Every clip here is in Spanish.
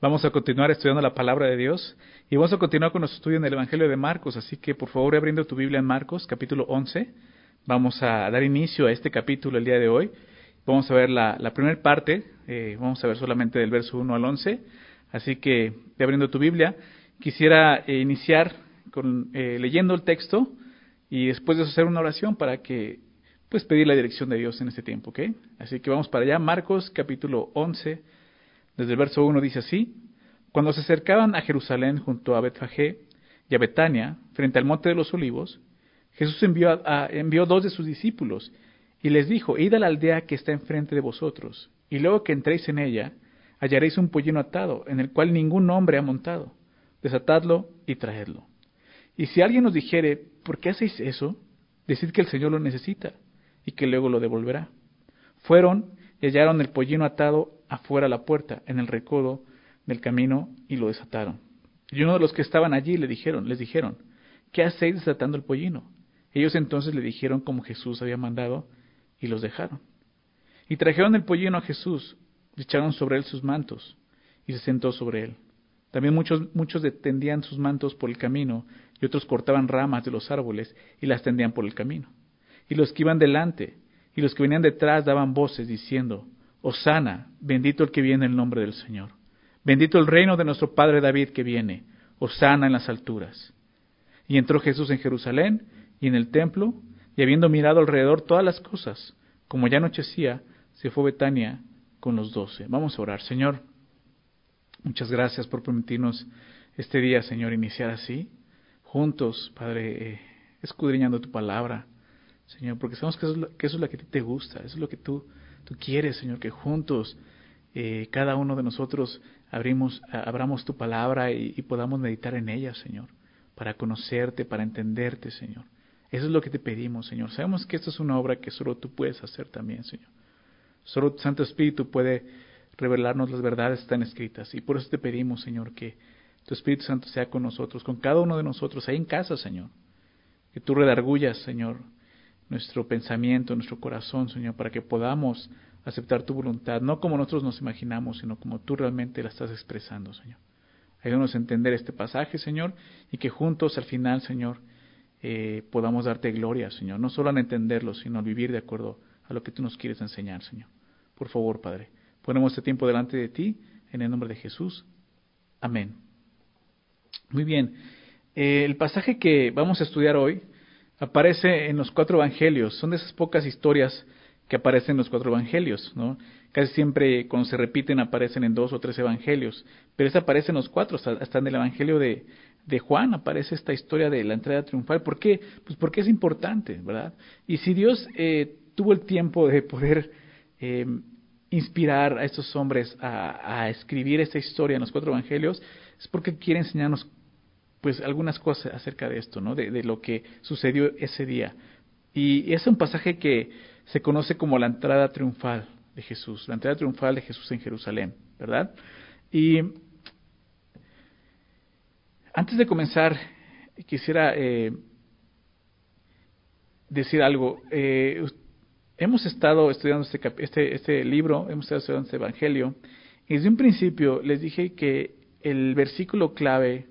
Vamos a continuar estudiando la palabra de Dios y vamos a continuar con nuestro estudio en el Evangelio de Marcos, así que por favor abriendo tu Biblia en Marcos, capítulo 11. Vamos a dar inicio a este capítulo el día de hoy. Vamos a ver la, primera parte, eh, vamos a ver solamente del verso 1 al 11. Así que, abriendo tu Biblia, quisiera eh, iniciar con, eh, leyendo el texto y después de eso hacer una oración para que pues pedir la dirección de Dios en este tiempo. Así que vamos para allá, Marcos capítulo 11 desde el verso 1 dice así, cuando se acercaban a Jerusalén junto a Betfagé y a Betania, frente al monte de los olivos, Jesús envió, envió dos de sus discípulos y les dijo, id a la aldea que está enfrente de vosotros, y luego que entréis en ella, hallaréis un pollino atado, en el cual ningún hombre ha montado. Desatadlo y traedlo. Y si alguien os dijere, ¿por qué hacéis eso? Decid que el Señor lo necesita y que luego lo devolverá. Fueron y hallaron el pollino atado afuera la puerta, en el recodo del camino, y lo desataron. Y uno de los que estaban allí le dijeron, les dijeron, ¿qué hacéis desatando el pollino? Ellos entonces le dijeron como Jesús había mandado, y los dejaron. Y trajeron el pollino a Jesús, echaron sobre él sus mantos, y se sentó sobre él. También muchos, muchos tendían sus mantos por el camino, y otros cortaban ramas de los árboles y las tendían por el camino. Y los que iban delante y los que venían detrás daban voces diciendo, Osana, bendito el que viene en el nombre del Señor. Bendito el reino de nuestro Padre David que viene. Osana en las alturas. Y entró Jesús en Jerusalén y en el templo, y habiendo mirado alrededor todas las cosas, como ya anochecía, se fue a Betania con los doce. Vamos a orar. Señor, muchas gracias por permitirnos este día, Señor, iniciar así, juntos, Padre, eh, escudriñando tu palabra, Señor, porque sabemos que eso, es lo, que eso es lo que a ti te gusta, eso es lo que tú Tú quieres, Señor, que juntos eh, cada uno de nosotros abrimos, abramos tu palabra y, podamos meditar en ella, Señor, para conocerte, para entenderte, Señor. Eso es lo que te pedimos, Señor. Sabemos que esto es una obra que solo tú puedes hacer también, Señor. Solo tu Santo Espíritu puede revelarnos las verdades que están escritas. Y por eso te pedimos, Señor, que tu Espíritu Santo sea con nosotros, con cada uno de nosotros, ahí en casa, Señor. Que tú redargullas, Señor, nuestro pensamiento, nuestro corazón, Señor, para que podamos aceptar tu voluntad, no como nosotros nos imaginamos, sino como tú realmente la estás expresando, Señor. Ayúdanos a entender este pasaje, Señor, y que juntos al final, Señor, eh, podamos darte gloria, Señor, no solo en entenderlo, sino al vivir de acuerdo a lo que tú nos quieres enseñar, Señor. Por favor, Padre, ponemos este tiempo delante de ti, en el nombre de Jesús. Amén. Muy bien, eh, el pasaje que vamos a estudiar hoy aparece en los cuatro evangelios. Son de esas pocas historias que aparecen en los cuatro evangelios, ¿no? Casi siempre cuando se repiten aparecen en dos o tres evangelios, pero esa aparece en los cuatro, hasta, en el evangelio de, de, Juan aparece esta historia de la entrada triunfal. ¿Por qué? Pues porque es importante, ¿verdad? Y si Dios eh, tuvo el tiempo de poder eh, inspirar a estos hombres a, a escribir esta historia en los cuatro evangelios, es porque quiere enseñarnos pues algunas cosas acerca de esto, ¿no? De, lo que sucedió ese día. Y es un pasaje que se conoce como la entrada triunfal de Jesús, la entrada triunfal de Jesús en Jerusalén, ¿verdad? Y antes de comenzar, quisiera eh, decir algo. Eh, hemos estado estudiando este, este, este libro, hemos estado estudiando este Evangelio, y desde un principio les dije que el versículo clave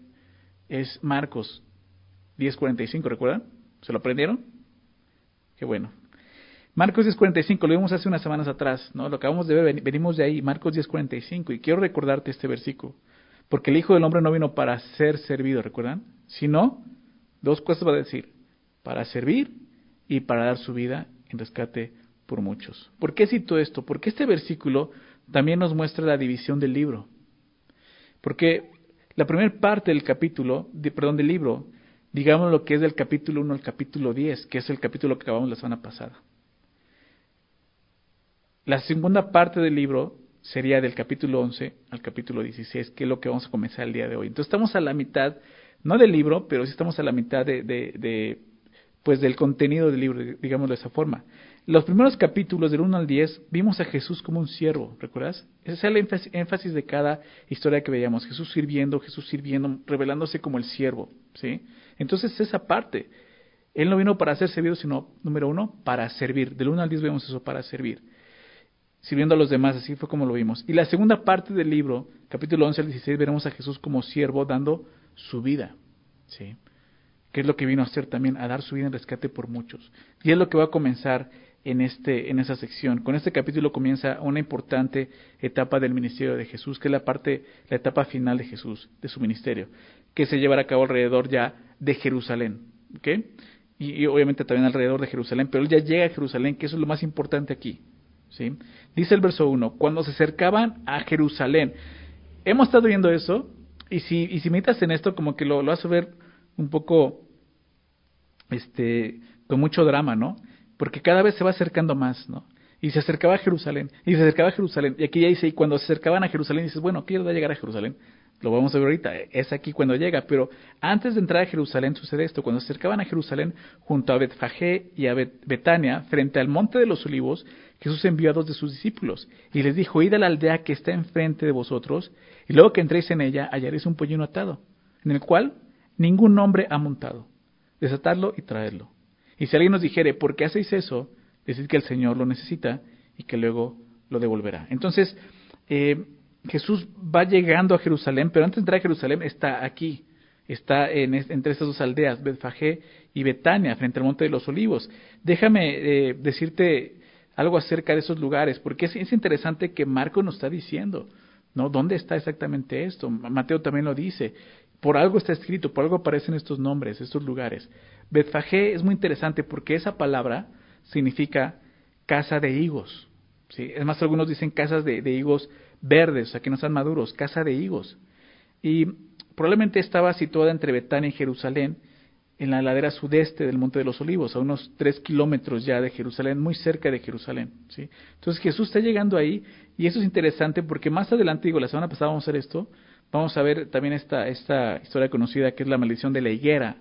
es Marcos 10:45, ¿recuerdan? ¿Se lo aprendieron? Qué bueno. Marcos 10:45, lo vimos hace unas semanas atrás, ¿no? Lo acabamos de ver, venimos de ahí, Marcos 10:45, y quiero recordarte este versículo, porque el Hijo del Hombre no vino para ser servido, ¿recuerdan? Sino, dos cosas va a decir, para servir y para dar su vida en rescate por muchos. ¿Por qué cito esto? Porque este versículo también nos muestra la división del libro. Porque la primera parte del capítulo, de, perdón, del libro, digamos lo que es del capítulo 1 al capítulo 10, que es el capítulo que acabamos la semana pasada. La segunda parte del libro sería del capítulo 11 al capítulo 16, que es lo que vamos a comenzar el día de hoy. Entonces estamos a la mitad, no del libro, pero sí estamos a la mitad de, de, de pues del contenido del libro, digamos de esa forma. Los primeros capítulos del 1 al 10 vimos a Jesús como un siervo, ¿recuerdas? Ese es el énfasis de cada historia que veíamos, Jesús sirviendo, Jesús sirviendo, revelándose como el siervo, ¿sí? Entonces esa parte, Él no vino para ser servido, sino, número uno, para servir. Del 1 al 10 vemos eso, para servir. sirviendo a los demás, así fue como lo vimos. Y la segunda parte del libro, capítulo 11 al 16, veremos a Jesús como siervo dando su vida, ¿sí? Que es lo que vino a hacer también, a dar su vida en rescate por muchos. Y es lo que va a comenzar en, este, en esa sección. Con este capítulo comienza una importante etapa del ministerio de Jesús, que es la parte, la etapa final de Jesús, de su ministerio, que se llevará a cabo alrededor ya de Jerusalén, ¿ok? Y, obviamente también alrededor de Jerusalén, pero él ya llega a Jerusalén, que eso es lo más importante aquí, ¿sí? Dice el verso 1, cuando se acercaban a Jerusalén, hemos estado viendo eso, y si, y si meditas en esto, como que lo, lo hace ver un poco, este, con mucho drama, ¿no? Porque cada vez se va acercando más, ¿no? Y se acercaba a Jerusalén, y se acercaba a Jerusalén, y aquí ya dice, y cuando se acercaban a Jerusalén, dices, bueno, ¿qué va a llegar a Jerusalén? Lo vamos a ver ahorita, es aquí cuando llega, pero antes de entrar a Jerusalén sucede esto, cuando se acercaban a Jerusalén junto a Betfagé y a Betania, frente al monte de los olivos, Jesús envió a dos de sus discípulos y les dijo, id a la aldea que está enfrente de vosotros, y luego que entréis en ella hallaréis un pollino atado, en el cual ningún hombre ha montado. Desatadlo y traedlo. Y si alguien nos dijere, ¿por qué hacéis eso? Decid que el Señor lo necesita y que luego lo devolverá. Entonces, eh, Jesús va llegando a Jerusalén, pero antes de entrar a Jerusalén está aquí, está en, entre estas dos aldeas, Betfagé y Betania, frente al Monte de los Olivos. Déjame eh, decirte algo acerca de esos lugares, porque es, es, interesante que Marco nos está diciendo, ¿no? ¿Dónde está exactamente esto? Mateo también lo dice. Por algo está escrito, por algo aparecen estos nombres, estos lugares. Betfagé es muy interesante porque esa palabra significa casa de higos. ¿sí? Es más, algunos dicen casas de, higos verdes, o sea, que no están maduros, casa de higos. Y probablemente estaba situada entre Betania y Jerusalén, en la ladera sudeste del Monte de los Olivos, a unos tres kilómetros ya de Jerusalén, muy cerca de Jerusalén. ¿sí? Entonces Jesús está llegando ahí, y eso es interesante porque más adelante, digo, la semana pasada vamos a ver esto, vamos a ver también esta, esta historia conocida que es la maldición de la higuera,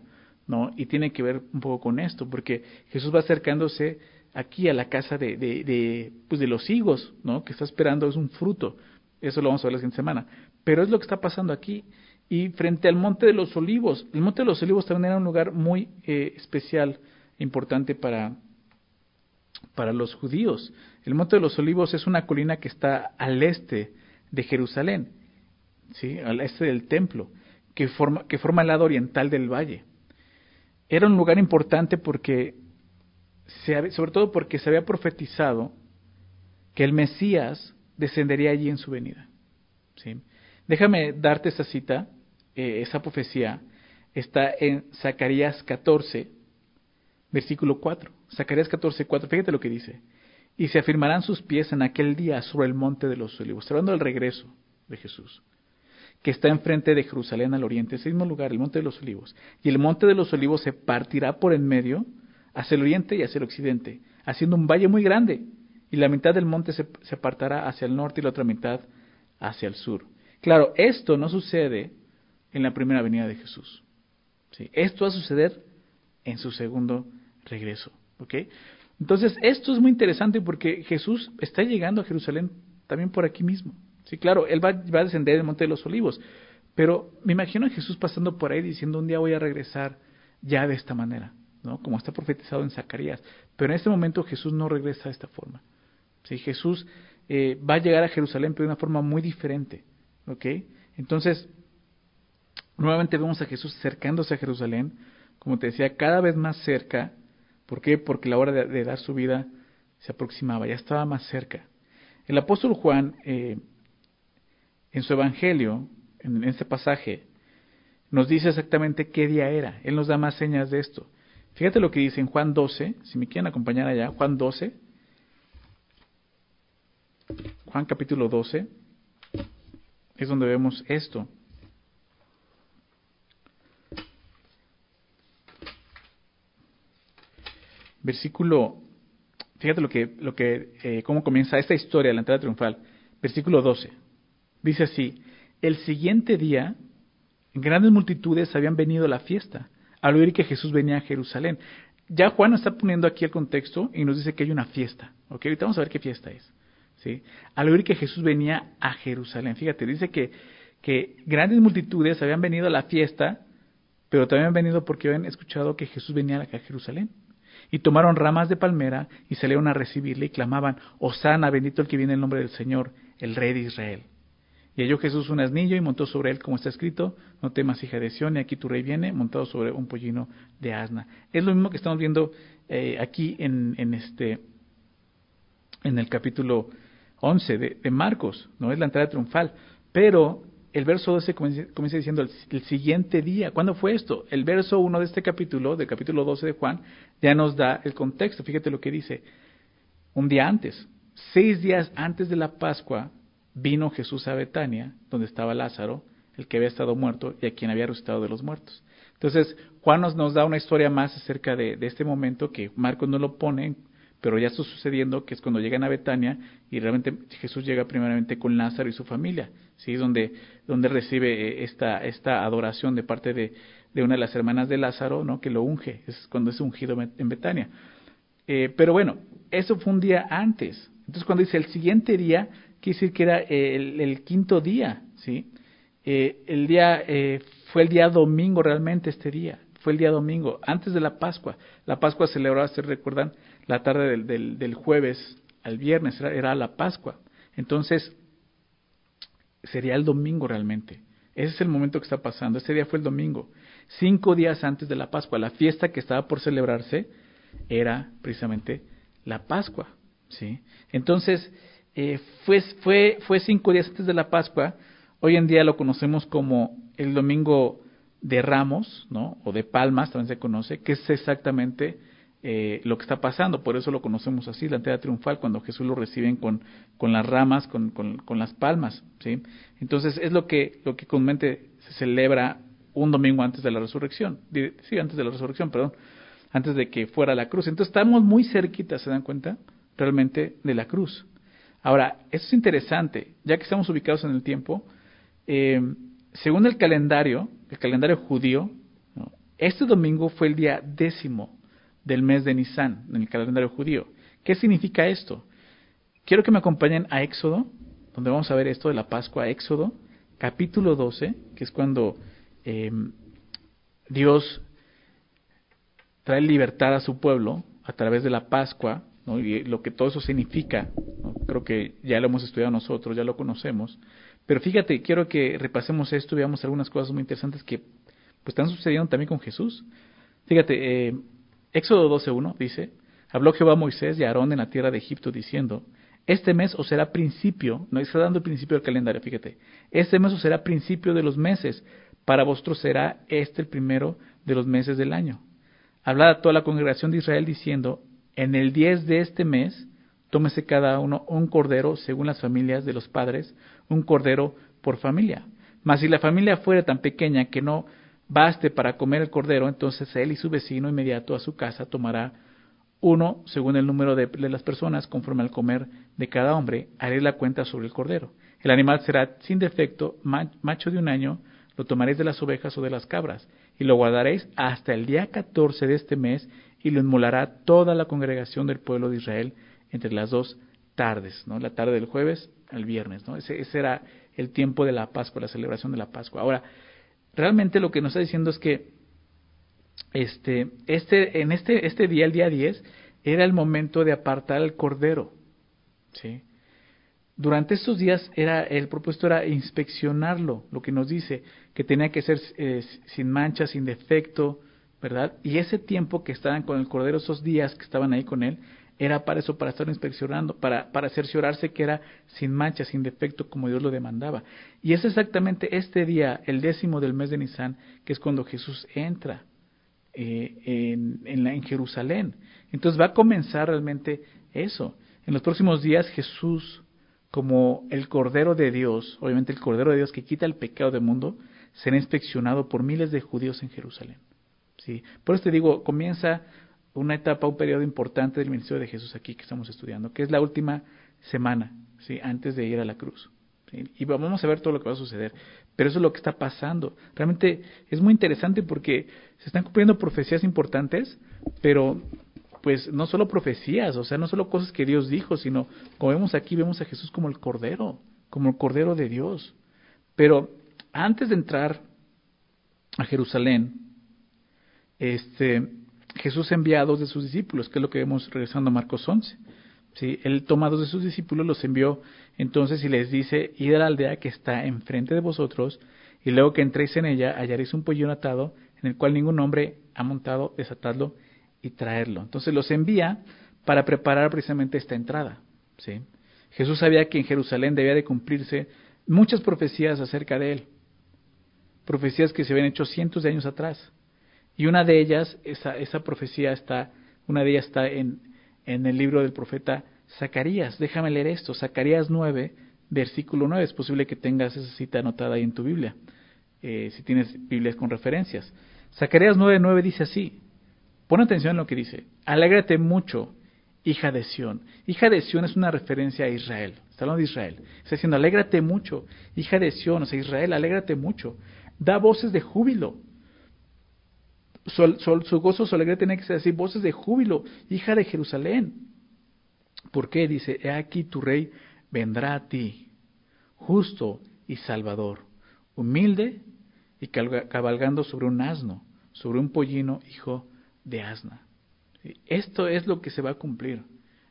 ¿no? Y tiene que ver un poco con esto, porque Jesús va acercándose aquí a la casa de, pues de los higos, ¿no? Que está esperando es un fruto. Eso lo vamos a ver la siguiente semana. Pero es lo que está pasando aquí. Y frente al Monte de los Olivos, el Monte de los Olivos también era un lugar muy eh, especial, importante para, para los judíos. El Monte de los Olivos es una colina que está al este de Jerusalén, ¿sí? al este del templo, que forma, que forma el lado oriental del valle. Era un lugar importante porque, se, sobre todo porque se había profetizado que el Mesías descendería allí en su venida. ¿sí? Déjame darte esa cita, eh, esa profecía, está en Zacarías 14, versículo 4. Zacarías 14, 4, fíjate lo que dice. Y se afirmarán sus pies en aquel día sobre el monte de los olivos. Hablando del regreso de Jesús que está enfrente de Jerusalén al oriente, ese mismo lugar, el Monte de los Olivos. Y el Monte de los Olivos se partirá por en medio hacia el oriente y hacia el occidente, haciendo un valle muy grande. Y la mitad del monte se, se apartará hacia el norte y la otra mitad hacia el sur. Claro, esto no sucede en la primera venida de Jesús. ¿sí? Esto va a suceder en su segundo regreso. Entonces, esto es muy interesante porque Jesús está llegando a Jerusalén también por aquí mismo. Sí, claro, él va, a descender del Monte de los Olivos, pero me imagino a Jesús pasando por ahí diciendo un día voy a regresar ya de esta manera, ¿no? Como está profetizado en Zacarías. Pero en este momento Jesús no regresa de esta forma. ¿sí? Jesús eh, va a llegar a Jerusalén, pero de una forma muy diferente, ¿ok? Entonces, nuevamente vemos a Jesús acercándose a Jerusalén, como te decía, cada vez más cerca. ¿Por qué? Porque la hora de, de dar su vida se aproximaba, ya estaba más cerca. El apóstol Juan eh, en su Evangelio, en este pasaje, nos dice exactamente qué día era. Él nos da más señas de esto. Fíjate lo que dice en Juan 12, si me quieren acompañar allá, Juan 12, Juan capítulo 12, es donde vemos esto. Versículo, fíjate lo que, lo que, eh, cómo comienza esta historia la entrada triunfal. Versículo 12. Dice así, el siguiente día, grandes multitudes habían venido a la fiesta, al oír que Jesús venía a Jerusalén. Ya Juan está poniendo aquí el contexto y nos dice que hay una fiesta. ¿ok? Ahorita vamos a ver qué fiesta es. ¿sí? Al oír que Jesús venía a Jerusalén. Fíjate, dice que, que grandes multitudes habían venido a la fiesta, pero también han venido porque habían escuchado que Jesús venía a Jerusalén. Y tomaron ramas de palmera y salieron a recibirle y clamaban, Osana, bendito el que viene en nombre del Señor, el Rey de Israel. Y halló Jesús un asnillo y montó sobre él, como está escrito, no temas hija de Sión, y aquí tu rey viene, montado sobre un pollino de asna. Es lo mismo que estamos viendo eh, aquí en, en, este, en el capítulo 11 de, Marcos, no es la entrada triunfal, pero el verso 12 comienza, diciendo el, el, siguiente día. ¿Cuándo fue esto? El verso 1 de este capítulo, del capítulo 12 de Juan, ya nos da el contexto. Fíjate lo que dice. Un día antes, seis días antes de la Pascua, vino Jesús a Betania, donde estaba Lázaro, el que había estado muerto y a quien había resucitado de los muertos. Entonces, Juan nos, nos da una historia más acerca de, este momento que Marcos no lo pone, pero ya está sucediendo, que es cuando llegan a Betania y realmente Jesús llega primeramente con Lázaro y su familia, ¿sí? donde, donde recibe esta, esta adoración de parte de, de una de las hermanas de Lázaro, ¿no? que lo unge, es cuando es ungido en Betania. Eh, pero bueno, eso fue un día antes. Entonces, cuando dice el siguiente día, quiere decir que era el, el quinto día, ¿sí? Eh, el día, eh, fue el día domingo realmente este día, fue el día domingo, antes de la Pascua. La Pascua celebraba, se recuerdan, la tarde del, del, del jueves al viernes, era, era, la Pascua. Entonces, sería el domingo realmente. Ese es el momento que está pasando. Ese día fue el domingo. Cinco días antes de la Pascua. La fiesta que estaba por celebrarse era precisamente la Pascua. ¿sí? Entonces, eh, fue, fue, fue cinco días antes de la Pascua. Hoy en día lo conocemos como el domingo de Ramos, ¿no? O de Palmas, también se conoce, que es exactamente eh, lo que está pasando. Por eso lo conocemos así, la entrada triunfal, cuando Jesús lo reciben con, con las ramas, con, con, las palmas. Entonces es lo que, lo que comúnmente se celebra un domingo antes de la resurrección. Sí, antes de la resurrección, perdón. Antes de que fuera la cruz. Entonces estamos muy cerquita, ¿se dan cuenta? Realmente de la cruz. Ahora, eso es interesante, ya que estamos ubicados en el tiempo, eh, según el calendario, el calendario judío, este domingo fue el día décimo del mes de Nisan, en el calendario judío. ¿Qué significa esto? Quiero que me acompañen a Éxodo, donde vamos a ver esto de la Pascua, Éxodo, capítulo 12, que es cuando eh, Dios trae libertad a su pueblo a través de la Pascua, y lo que todo eso significa. Creo que ya lo hemos estudiado nosotros, ya lo conocemos. Pero fíjate, quiero que repasemos esto y veamos algunas cosas muy interesantes que pues, están sucediendo también con Jesús. Fíjate, eh, Éxodo 12.1 dice, habló Jehová a Moisés y a Aarón en la tierra de Egipto diciendo, este mes os será principio, no está dando el principio del calendario, fíjate, este mes os será principio de los meses, para vosotros será este el primero de los meses del año. Hablad a toda la congregación de Israel diciendo, en el 10 de este mes, tómese cada uno un cordero según las familias de los padres, un cordero por familia. Mas si la familia fuera tan pequeña que no baste para comer el cordero, entonces él y su vecino inmediato a su casa tomará uno según el número de, las personas conforme al comer de cada hombre, haré la cuenta sobre el cordero. El animal será sin defecto, macho de un año, lo tomaréis de las ovejas o de las cabras, y lo guardaréis hasta el día 14 de este mes, y lo inmolará toda la congregación del pueblo de Israel entre las dos tardes, ¿no? La tarde del jueves al viernes, ¿no? Ese, ese era el tiempo de la Pascua, la celebración de la Pascua. Ahora, realmente lo que nos está diciendo es que este, este, en este, este día, el día 10, era el momento de apartar al cordero, ¿sí? Durante estos días era el propuesto era inspeccionarlo, lo que nos dice que tenía que ser eh, sin mancha, sin defecto, ¿verdad? Y ese tiempo que estaban con el cordero, esos días que estaban ahí con él, era para eso, para estar inspeccionando, para, para cerciorarse que era sin mancha, sin defecto, como Dios lo demandaba. Y es exactamente este día, el décimo del mes de Nisan, que es cuando Jesús entra eh, en, en, la, en Jerusalén. Entonces va a comenzar realmente eso. En los próximos días Jesús como el Cordero de Dios, obviamente el Cordero de Dios que quita el pecado del mundo, será inspeccionado por miles de judíos en Jerusalén. ¿Sí? Por eso te digo, comienza una etapa, un periodo importante del ministerio de Jesús aquí que estamos estudiando, que es la última semana, ¿sí? antes de ir a la cruz. ¿sí? Y vamos a ver todo lo que va a suceder. Pero eso es lo que está pasando. Realmente es muy interesante porque se están cumpliendo profecías importantes, pero pues no solo profecías, o sea, no solo cosas que Dios dijo, sino como vemos aquí, vemos a Jesús como el Cordero, como el Cordero de Dios. Pero antes de entrar a Jerusalén, este, Jesús envía a dos de sus discípulos, que es lo que vemos regresando a Marcos 11. ¿Sí? Él toma a dos de sus discípulos, los envió entonces y les dice, id a la aldea que está enfrente de vosotros, y luego que entréis en ella hallaréis un pollo atado, en el cual ningún hombre ha montado, desatadlo y traerlo. Entonces los envía para preparar precisamente esta entrada. ¿sí? Jesús sabía que en Jerusalén debía de cumplirse muchas profecías acerca de él, profecías que se habían hecho cientos de años atrás. Y una de ellas, esa, esa profecía está, una de ellas está en, en el libro del profeta Zacarías. Déjame leer esto, Zacarías 9, versículo 9. Es posible que tengas esa cita anotada ahí en tu Biblia, eh, si tienes Biblias con referencias. Zacarías 9, 9 dice así. Pon atención en lo que dice. Alégrate mucho, hija de Sión. Hija de Sión es una referencia a Israel. Está hablando de Israel. Está diciendo, alégrate mucho, hija de Sión, o sea, Israel, alégrate mucho. Da voces de júbilo su, gozo, su alegría tiene que ser así, voces de júbilo, hija de Jerusalén. ¿Por qué? Dice, he aquí tu rey vendrá a ti, justo y salvador, humilde y cabalgando sobre un asno, sobre un pollino, hijo de asna. Esto es lo que se va a cumplir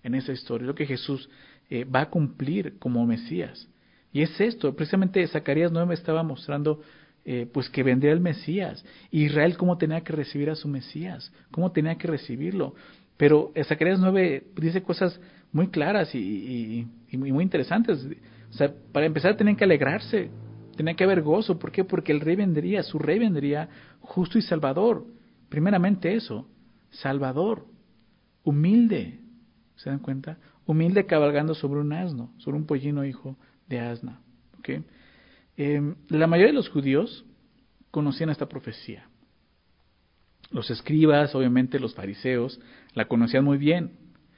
en esa historia, lo que Jesús eh, va a cumplir como Mesías. Y es esto, precisamente Zacarías 9 estaba mostrando eh, pues que vendría el Mesías. Israel cómo tenía que recibir a su Mesías, cómo tenía que recibirlo. Pero Zacarías 9 dice cosas muy claras y, muy interesantes. O sea, para empezar tenían que alegrarse, tenían que haber gozo. ¿Por qué? Porque el rey vendría, su rey vendría justo y salvador. Primeramente eso, salvador, humilde. ¿Se dan cuenta? Humilde cabalgando sobre un asno, sobre un pollino hijo de asna. ¿okay? Em, la mayoría de los judíos conocían esta profecía. Los escribas, obviamente los fariseos, la conocían muy bien,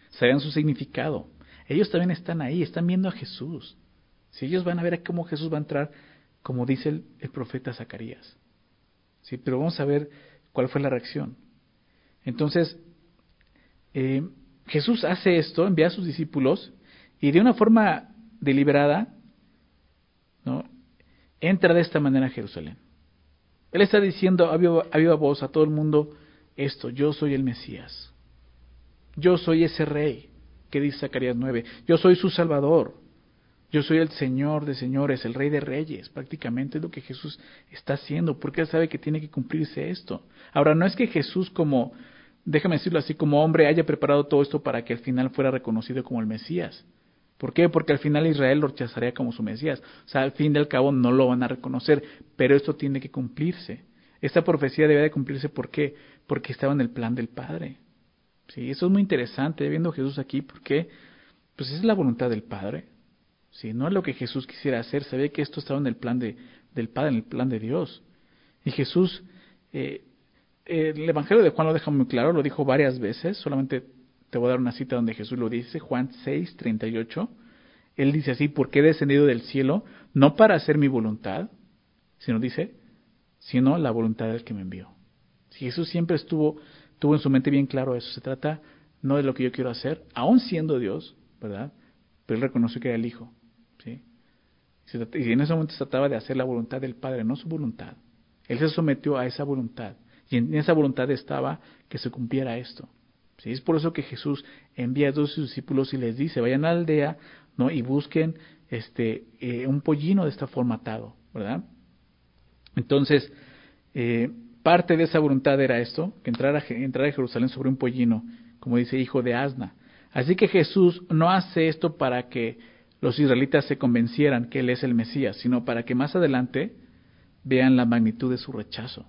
sabían su significado. Ellos también están ahí, están viendo a Jesús. Si ellos van a ver cómo Jesús va a entrar, como dice el, profeta Zacarías. Sí, pero vamos a ver cuál fue la reacción. Entonces, eh, Jesús hace esto, envía a sus discípulos y de una forma deliberada, ¿no? Entra de esta manera a Jerusalén. Él está diciendo a viva, voz a todo el mundo esto, yo soy el Mesías. Yo soy ese rey que dice Zacarías 9. Yo soy su Salvador. Yo soy el Señor de señores, el Rey de reyes. Prácticamente es lo que Jesús está haciendo, porque Él sabe que tiene que cumplirse esto. Ahora, no es que Jesús como, déjame decirlo así, como hombre haya preparado todo esto para que al final fuera reconocido como el Mesías. ¿Por qué? Porque al final Israel lo rechazaría como su Mesías. O sea, al fin y al cabo no lo van a reconocer, pero esto tiene que cumplirse. Esta profecía debe de cumplirse ¿por qué? Porque estaba en el plan del Padre. Sí, eso es muy interesante viendo a Jesús aquí, porque pues es la voluntad del Padre. Sí, no es lo que Jesús quisiera hacer, ve que esto estaba en el plan de, del Padre, en el plan de Dios. Y Jesús, eh, el Evangelio de Juan lo deja muy claro, lo dijo varias veces, solamente te voy a dar una cita donde Jesús lo dice, Juan 6, 38. Él dice así, porque he descendido del cielo, no para hacer mi voluntad, sino dice, sino la voluntad del que me envió. Si Jesús siempre estuvo, tuvo en su mente bien claro eso, se trata no de lo que yo quiero hacer, aún siendo Dios, ¿verdad? Pero él reconoció que era el Hijo, ¿sí? Y en ese momento se trataba de hacer la voluntad del Padre, no su voluntad. Él se sometió a esa voluntad. Y en esa voluntad estaba que se cumpliera esto. ¿Sí? Es por eso que Jesús envía a dos discípulos y les dice, vayan a la aldea ¿no? y busquen este, eh, un pollino de esta forma atado, ¿verdad? Entonces, eh, parte de esa voluntad era esto, que entrara, entrar a Jerusalén sobre un pollino, como dice hijo de asna. Así que Jesús no hace esto para que los israelitas se convencieran que Él es el Mesías, sino para que más adelante vean la magnitud de su rechazo.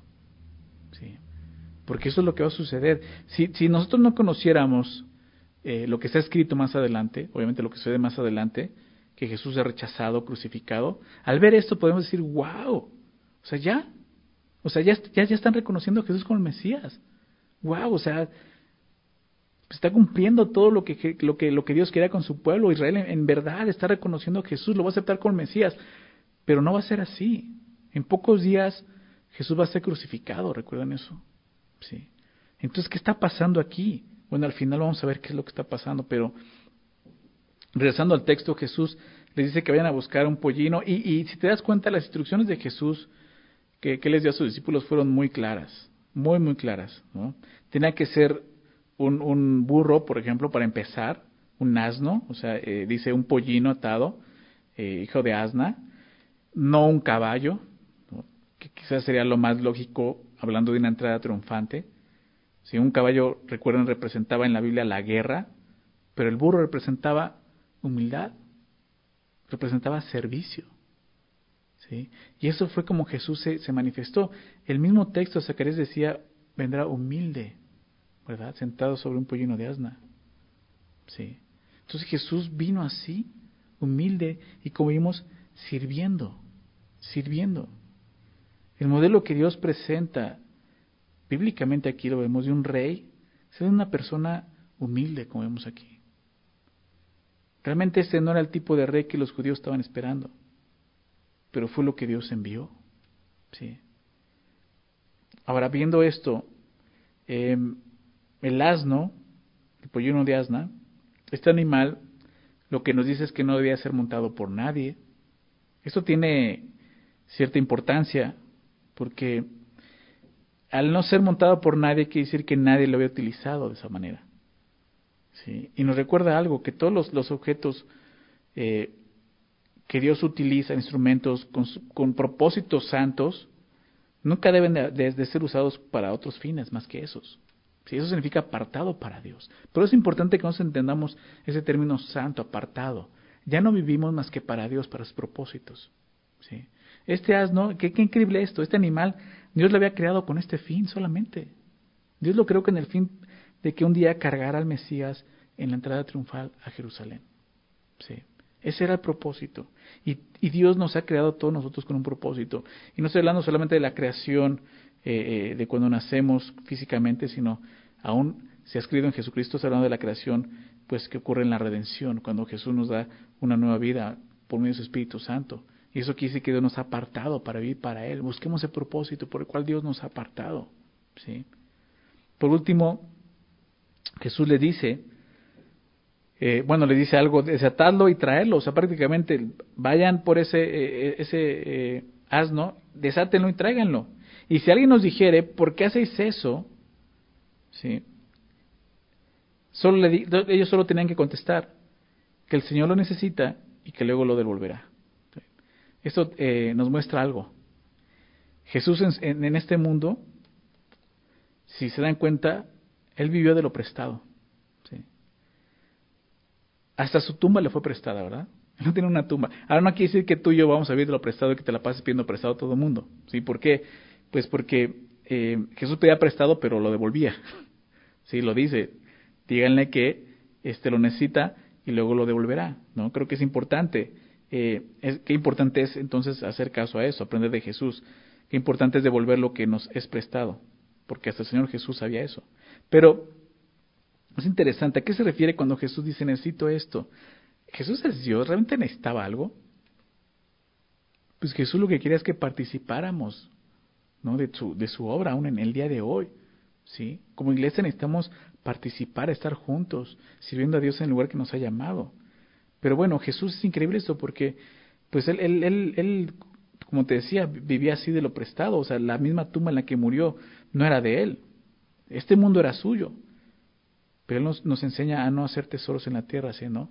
Porque eso es lo que va a suceder. Si, nosotros no conociéramos eh, lo que está escrito más adelante, obviamente lo que sucede más adelante, que Jesús es rechazado, crucificado, al ver esto podemos decir, wow, o sea, ya, o sea, ya, ya, están reconociendo a Jesús como el Mesías. Wow, o sea, está cumpliendo todo lo que, lo que, lo que Dios quería con su pueblo. Israel en, en, verdad está reconociendo a Jesús, lo va a aceptar como el Mesías. Pero no va a ser así. En pocos días Jesús va a ser crucificado, recuerden eso. ¿Sí? Entonces, ¿qué está pasando aquí? Bueno, al final vamos a ver qué es lo que está pasando, pero regresando al texto, Jesús les dice que vayan a buscar un pollino y, y si te das cuenta, las instrucciones de Jesús que, que les dio a sus discípulos fueron muy claras, muy, muy claras. ¿no? Tenía que ser un, un, burro, por ejemplo, para empezar, un asno, o sea, eh, dice un pollino atado, eh, hijo de asna, no un caballo, que quizás sería lo más lógico hablando de una entrada triunfante. Si un caballo, recuerden, representaba en la Biblia la guerra, pero el burro representaba humildad, representaba servicio. ¿sí? Y eso fue como Jesús se, se manifestó. El mismo texto, Zacarías decía, vendrá humilde, ¿verdad? Sentado sobre un pollino de asna. ¿sí? Entonces Jesús vino así, humilde, y como vimos, sirviendo, sirviendo. El modelo que Dios presenta, bíblicamente aquí lo vemos, de un rey, es de una persona humilde, como vemos aquí. Realmente este no era el tipo de rey que los judíos estaban esperando, pero fue lo que Dios envió. Sí. Ahora, viendo esto, eh, el asno, el pollino de asna, este animal, lo que nos dice es que no debía ser montado por nadie. Esto tiene cierta importancia porque al no ser montado por nadie quiere decir que nadie lo había utilizado de esa manera. ¿Sí? Y nos recuerda algo, que todos los, los objetos eh, que Dios utiliza, instrumentos con, propósitos santos, nunca deben de, de, ser usados para otros fines más que esos. ¿Sí? Eso significa apartado para Dios. Pero es importante que nos entendamos ese término santo, apartado. Ya no vivimos más que para Dios, para sus propósitos. ¿sí? Este asno, qué, qué increíble esto, este animal, Dios lo había creado con este fin solamente. Dios lo creó con el fin de que un día cargara al Mesías en la entrada triunfal a Jerusalén. Sí. Ese era el propósito. Y, Dios nos ha creado a todos nosotros con un propósito. Y no estoy hablando solamente de la creación, eh, eh, de cuando nacemos físicamente, sino aún se ha escrito en Jesucristo, está hablando de la creación, pues que ocurre en la redención, cuando Jesús nos da una nueva vida por medio de su Espíritu Santo. Y eso quiere decir que Dios nos ha apartado para vivir para Él. Busquemos el propósito por el cual Dios nos ha apartado. ¿sí? Por último, Jesús le dice, eh, bueno, le dice algo, desatarlo y traerlo. O sea, prácticamente vayan por ese, eh, ese eh, asno, desátenlo y tráiganlo. Y si alguien nos dijere, ¿por qué hacéis eso? ¿Sí? Solo le, ellos solo tenían que contestar que el Señor lo necesita y que luego lo devolverá. Esto eh, nos muestra algo. Jesús en, en, este mundo, si se dan cuenta, Él vivió de lo prestado. ¿sí? Hasta su tumba le fue prestada, ¿verdad? No tiene una tumba. Ahora no quiere decir que tú y yo vamos a vivir de lo prestado y que te la pases pidiendo prestado a todo el mundo. ¿sí? ¿Por qué? Pues porque eh, Jesús pedía prestado, pero lo devolvía. Sí, lo dice. Díganle que este lo necesita y luego lo devolverá. ¿no? Creo que es importante eh, es, qué importante es entonces hacer caso a eso, aprender de Jesús. Qué importante es devolver lo que nos es prestado, porque hasta el Señor Jesús sabía eso. Pero es interesante, ¿a qué se refiere cuando Jesús dice necesito esto? ¿Jesús es Dios? ¿Realmente necesitaba algo? Pues Jesús lo que quería es que participáramos ¿no? de, su, de su obra aún en el día de hoy. ¿sí? Como iglesia necesitamos participar, estar juntos, sirviendo a Dios en el lugar que nos ha llamado. Pero bueno, Jesús es increíble esto porque, pues él, él, él, como te decía, vivía así de lo prestado, o sea, la misma tumba en la que murió no era de él, este mundo era suyo, pero él nos, nos enseña a no hacer tesoros en la tierra, sino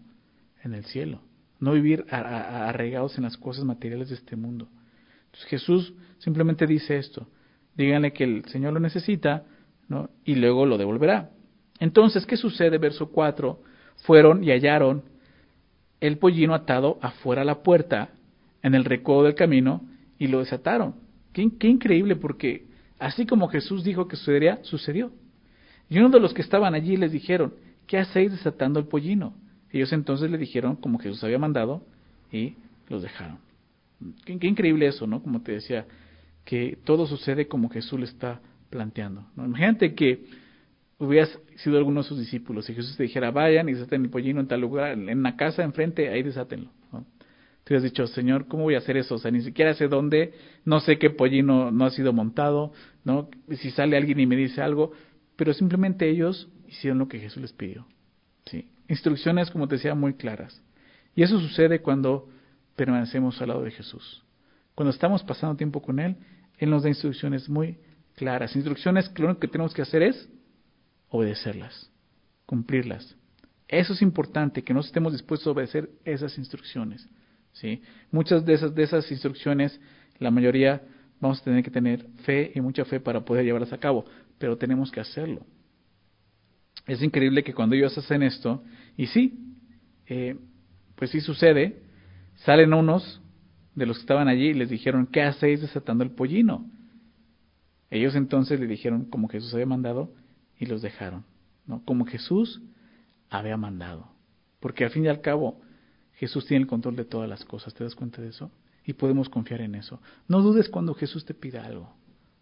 en el cielo, no vivir arraigados en las cosas materiales de este mundo. Entonces Jesús simplemente dice esto, díganle que el Señor lo necesita, ¿no? y luego lo devolverá. Entonces, ¿qué sucede? Verso 4, fueron y hallaron el pollino atado afuera la puerta, en el recodo del camino, y lo desataron. Qué, increíble, porque así como Jesús dijo que sucedería, sucedió. Y uno de los que estaban allí les dijeron, ¿qué hacéis desatando el pollino? Ellos entonces le dijeron como Jesús había mandado y los dejaron. Qué, qué increíble eso, ¿no? Como te decía, que todo sucede como Jesús le está planteando. ¿no? Imagínate que hubieras sido alguno de sus discípulos y Jesús te dijera, vayan y desaten el pollino en tal lugar, en una casa enfrente, ahí desátenlo. ¿no? Tú hubieras dicho, Señor, ¿cómo voy a hacer eso? O sea, ni siquiera sé dónde, no sé qué pollino no ha sido montado, ¿no? Si sale alguien y me dice algo, pero simplemente ellos hicieron lo que Jesús les pidió. ¿sí? Instrucciones, como te decía, muy claras. Y eso sucede cuando permanecemos al lado de Jesús. Cuando estamos pasando tiempo con Él, Él nos da instrucciones muy claras, instrucciones que lo único que tenemos que hacer es obedecerlas, cumplirlas. Eso es importante, que nos estemos dispuestos a obedecer esas instrucciones. ¿sí? Muchas de esas, de esas instrucciones, la mayoría vamos a tener que tener fe y mucha fe para poder llevarlas a cabo, pero tenemos que hacerlo. Es increíble que cuando ellos hacen esto, y sí, eh, pues sí sucede, salen unos de los que estaban allí y les dijeron, ¿qué hacéis desatando el pollino? Ellos entonces le dijeron como Jesús había mandado y los dejaron, ¿no? Como Jesús había mandado. Porque al fin y al cabo, Jesús tiene el control de todas las cosas, ¿te das cuenta de eso? Y podemos confiar en eso. No dudes cuando Jesús te pida algo.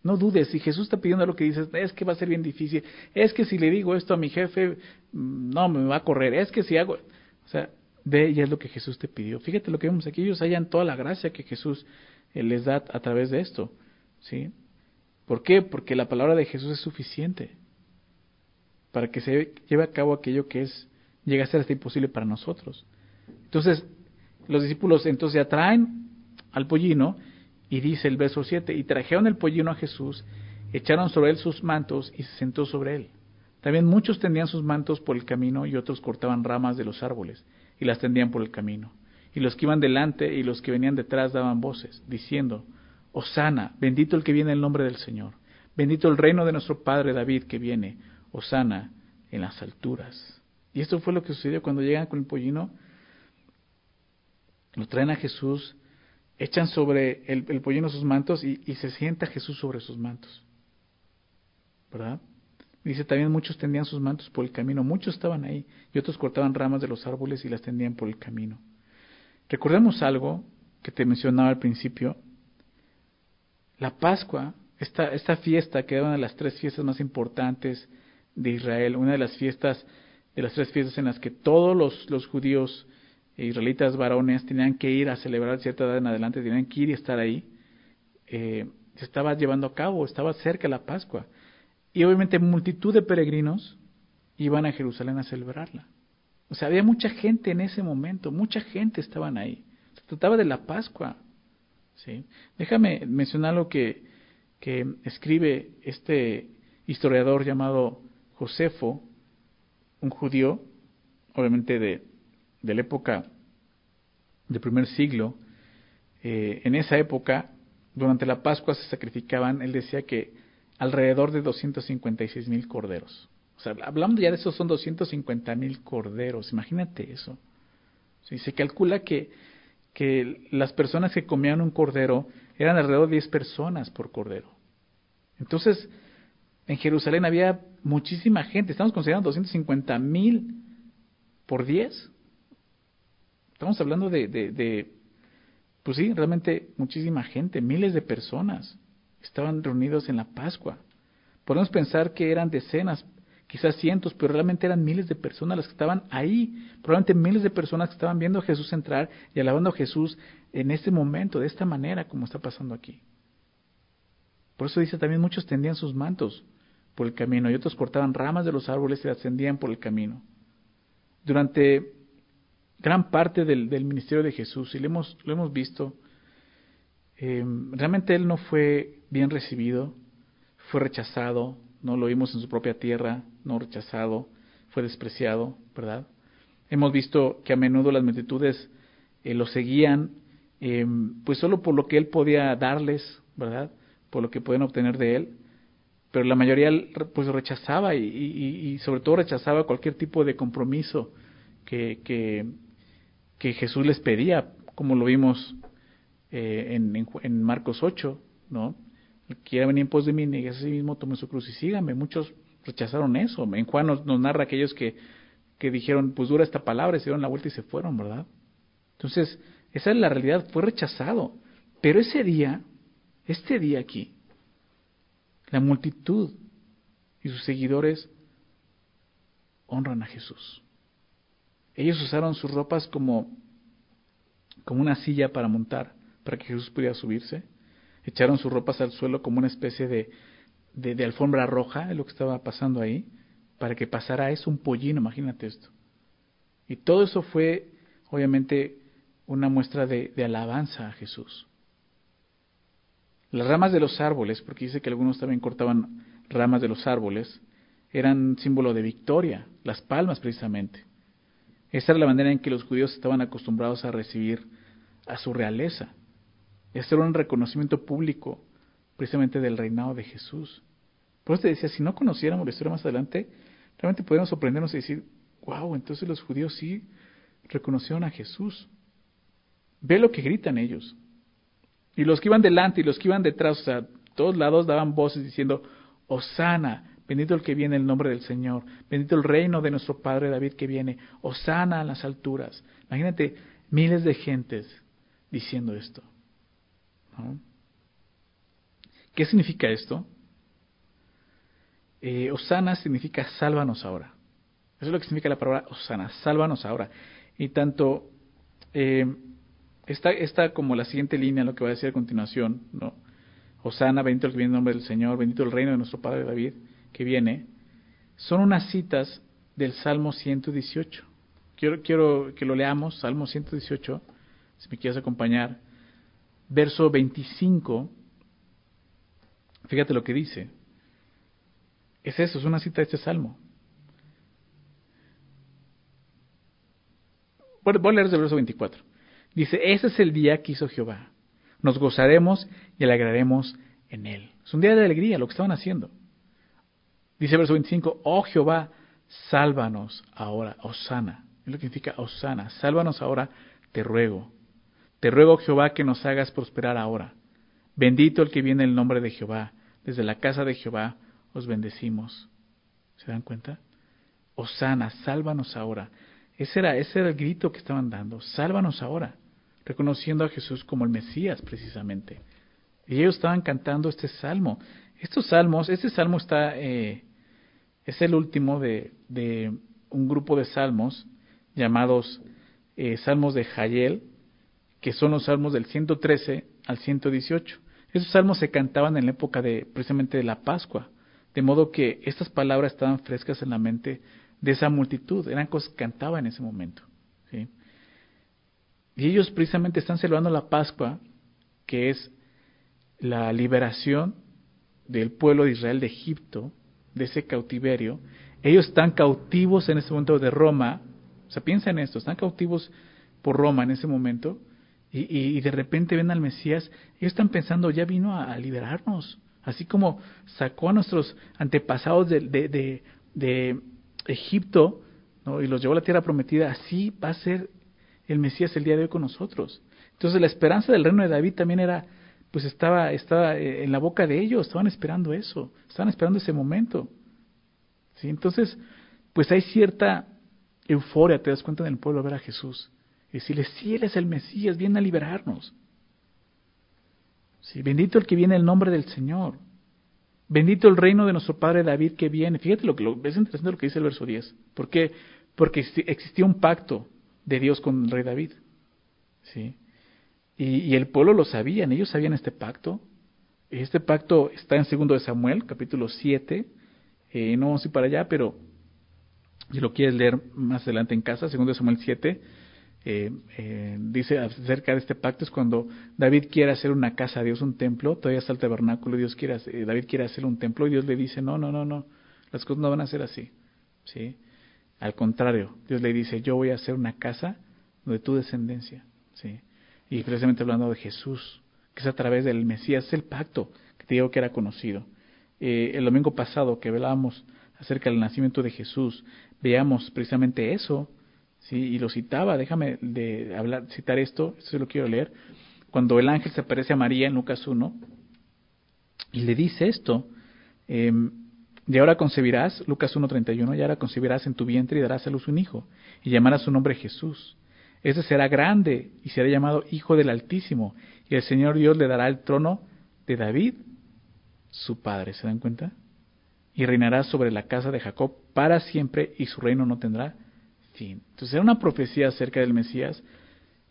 No dudes, si Jesús está pidiendo lo que dices, es que va a ser bien difícil, es que si le digo esto a mi jefe, mm, no, me va a correr, es que si hago, o sea, ve y es lo que Jesús te pidió. Fíjate lo que vemos aquí, ellos hallan toda la gracia que Jesús eh, les da a través de esto, ¿sí? ¿Por qué? Porque la palabra de Jesús es suficiente para que se lleve a cabo aquello que es llega a ser hasta imposible para nosotros. Entonces, los discípulos entonces atraen al pollino y dice el verso 7, y trajeron el pollino a Jesús, echaron sobre él sus mantos y se sentó sobre él. También muchos tendían sus mantos por el camino y otros cortaban ramas de los árboles y las tendían por el camino. Y los que iban delante y los que venían detrás daban voces, diciendo, Osana, bendito el que viene en el nombre del Señor, bendito el reino de nuestro Padre David que viene, Osana en las alturas. Y esto fue lo que sucedió cuando llegan con el pollino, lo traen a Jesús, echan sobre el, pollino sus mantos y, y, se sienta Jesús sobre sus mantos. ¿Verdad? Dice también muchos tendían sus mantos por el camino, muchos estaban ahí y otros cortaban ramas de los árboles y las tendían por el camino. Recordemos algo que te mencionaba al principio. La Pascua, esta, esta fiesta que era una de las tres fiestas más importantes de Israel, una de las fiestas, de las tres fiestas en las que todos los, los judíos e israelitas varones tenían que ir a celebrar cierta edad en adelante, tenían que ir y estar ahí, eh, se estaba llevando a cabo, estaba cerca la Pascua. Y obviamente multitud de peregrinos iban a Jerusalén a celebrarla. O sea, había mucha gente en ese momento, mucha gente estaban ahí. Se trataba de la Pascua. ¿sí? Déjame mencionar lo que, que escribe este historiador llamado Josefo, un judío, obviamente de, la época del primer siglo, eh, en esa época, durante la Pascua se sacrificaban, él decía que alrededor de 256 mil corderos. O sea, hablando ya de eso, son 250 mil corderos, imagínate eso. Sí, se calcula que, que las personas que comían un cordero eran alrededor de 10 personas por cordero. Entonces, en Jerusalén había muchísima gente. Estamos considerando 250 mil por 10. Estamos hablando de, de, pues sí, realmente muchísima gente, miles de personas estaban reunidos en la Pascua. Podemos pensar que eran decenas, quizás cientos, pero realmente eran miles de personas las que estaban ahí. Probablemente miles de personas que estaban viendo a Jesús entrar y alabando a Jesús en este momento, de esta manera como está pasando aquí. Por eso dice también muchos tendían sus mantos por el camino y otros cortaban ramas de los árboles y ascendían por el camino. Durante gran parte del, ministerio de Jesús, y lo hemos, visto, eh, realmente él no fue bien recibido, fue rechazado, no lo vimos en su propia tierra, no rechazado, fue despreciado, ¿verdad? Hemos visto que a menudo las multitudes eh, lo seguían, eh, pues solo por lo que él podía darles, ¿verdad? Por lo que podían obtener de él pero la mayoría pues rechazaba y, sobre todo rechazaba cualquier tipo de compromiso que, que, Jesús les pedía, como lo vimos eh, en, Marcos 8, ¿no? Quiera venir en pos de mí, y a sí mismo, tome su cruz y sígame. Muchos rechazaron eso. En Juan nos, nos narra aquellos que, que dijeron, pues dura esta palabra, y se dieron la vuelta y se fueron, ¿verdad? Entonces, esa es la realidad, fue rechazado. Pero ese día, este día aquí, la multitud y sus seguidores honran a Jesús. Ellos usaron sus ropas como, como una silla para montar, para que Jesús pudiera subirse. Echaron sus ropas al suelo como una especie de, de, alfombra roja, es lo que estaba pasando ahí, para que pasara eso, un pollino, imagínate esto. Y todo eso fue, obviamente, una muestra de alabanza a Jesús. Las ramas de los árboles, porque dice que algunos también cortaban ramas de los árboles, eran símbolo de victoria, las palmas precisamente. Esa era la manera en que los judíos estaban acostumbrados a recibir a su realeza. Este era un reconocimiento público precisamente del reinado de Jesús. Por eso te decía, si no conociéramos la historia más adelante, realmente podríamos sorprendernos y decir, wow, entonces los judíos sí reconocieron a Jesús. Ve lo que gritan ellos. Y los que iban delante y los que iban detrás, o sea, todos lados daban voces diciendo, Osana, bendito el que viene en el nombre del Señor, bendito el reino de nuestro Padre David que viene, Osana a las alturas. Imagínate miles de gentes diciendo esto. ¿Qué significa esto? Eh, Osana significa sálvanos ahora. Eso es lo que significa la palabra Osana, sálvanos ahora. Y tanto eh, está, como la siguiente línea, lo que voy a decir a continuación, ¿no? Osana, bendito el que viene en nombre del Señor, bendito el reino de nuestro Padre David, que viene, son unas citas del Salmo 118. Quiero, quiero que lo leamos, Salmo 118, si me quieres acompañar. Verso 25, fíjate lo que dice. Es eso, es una cita de este Salmo. Voy a leer el verso 24. Dice, ese es el día que hizo Jehová. Nos gozaremos y alegraremos en él. Es un día de alegría lo que estaban haciendo. Dice verso 25, oh Jehová, sálvanos ahora, Osana. Es lo que significa Osana. Sálvanos ahora, te ruego. Te ruego, Jehová, que nos hagas prosperar ahora. Bendito el que viene en el nombre de Jehová. Desde la casa de Jehová os bendecimos. ¿Se dan cuenta? Osana, sálvanos ahora. Ese era, ese era el grito que estaban dando. Sálvanos ahora, reconociendo a Jesús como el Mesías precisamente. Y ellos estaban cantando este salmo. Estos salmos, este salmo está, eh, es el último de, de, un grupo de salmos llamados eh, salmos de Jayel, que son los salmos del 113 al 118. Esos salmos se cantaban en la época de precisamente de la Pascua, de modo que estas palabras estaban frescas en la mente de esa multitud, eran cosas que cantaban en ese momento. Y ellos precisamente están celebrando la Pascua, que es la liberación del pueblo de Israel de Egipto, de ese cautiverio. Ellos están cautivos en ese momento de Roma, o sea, piensa en esto, están cautivos por Roma en ese momento, y, de repente ven al Mesías, ellos están pensando, ya vino a, liberarnos, así como sacó a nuestros antepasados de, de, de Egipto ¿no? y los llevó a la tierra prometida, así va a ser el Mesías el día de hoy con nosotros. Entonces la esperanza del reino de David también era, pues estaba, estaba eh, en la boca de ellos, estaban esperando eso, estaban esperando ese momento. ¿Sí? Entonces, pues hay cierta euforia, te das cuenta en el pueblo ver a Jesús. Y decirle, sí, Él es el Mesías, viene a liberarnos. Sí, bendito el que viene en el nombre del Señor. Bendito el reino de nuestro padre David que viene. Fíjate lo que lo, es interesante lo que dice el verso 10. ¿Por qué? Porque existía un pacto de Dios con el rey David. ¿Sí? Y, el pueblo lo sabían, ellos sabían este pacto. Este pacto está en segundo de Samuel, capítulo 7. Eh, no vamos a ir para allá, pero si lo quieres leer más adelante en casa, segundo de Samuel 7, eh, eh, dice acerca de este pacto es cuando David quiere hacer una casa a Dios, un templo, todavía está el tabernáculo, Dios quiere eh, David quiere hacer un templo y Dios le dice, no, no, no, no, las cosas no van a ser así. ¿sí? Al contrario, Dios le dice, yo voy a hacer una casa de tu descendencia. ¿sí? Y precisamente hablando de Jesús, que es a través del Mesías, es el pacto que te digo que era conocido. Eh, el domingo pasado que velábamos acerca del nacimiento de Jesús, veamos precisamente eso, ¿sí? y lo citaba, déjame de hablar, citar esto, esto lo quiero leer, cuando el ángel se aparece a María en Lucas 1 y le dice esto, eh, y ahora concebirás, Lucas 1.31, y ahora concebirás en tu vientre y darás a luz un hijo, y llamarás su nombre Jesús. Ese será grande y será llamado Hijo del Altísimo, y el Señor Dios le dará el trono de David, su padre. ¿Se dan cuenta? Y reinará sobre la casa de Jacob para siempre, y su reino no tendrá entonces era una profecía acerca del Mesías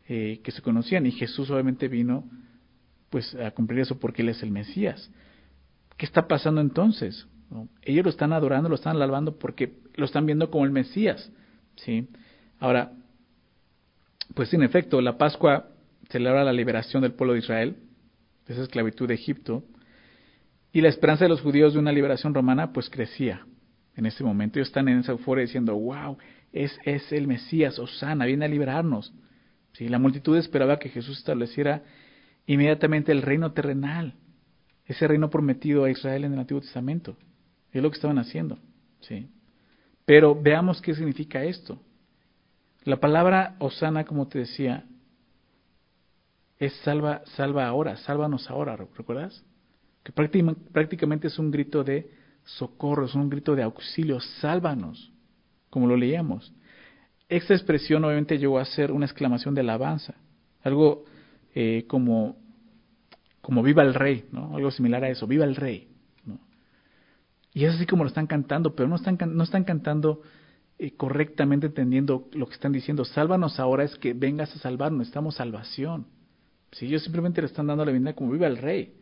eh, que se conocían y Jesús obviamente vino pues a cumplir eso porque Él es el Mesías. ¿Qué está pasando entonces? Ellos lo están adorando, lo están alabando porque lo están viendo como el Mesías. ¿sí? Ahora, pues en efecto, la Pascua celebra la liberación del pueblo de Israel de esa esclavitud de Egipto, y la esperanza de los judíos de una liberación romana pues crecía en ese momento. Ellos están en esa euforia diciendo, wow, es, es el Mesías, Osana, viene a liberarnos. ¿Sí? La multitud esperaba que Jesús estableciera inmediatamente el reino terrenal, ese reino prometido a Israel en el Antiguo Testamento. Es lo que estaban haciendo. ¿sí? Pero veamos qué significa esto. La palabra Osana, como te decía, es salva, salva ahora, sálvanos ahora, ¿recuerdas? Que prácticamente es un grito de socorro, es un grito de auxilio, sálvanos, como lo leíamos. Esta expresión obviamente llegó a ser una exclamación de alabanza, algo eh, como, como viva el rey, ¿no? algo similar a eso, viva el rey. Y es así como lo están cantando, pero no están, no están cantando eh, correctamente entendiendo lo que están diciendo. Sálvanos ahora es que vengas a salvarnos, necesitamos salvación. Si ellos simplemente le están dando la bienvenida como viva el rey.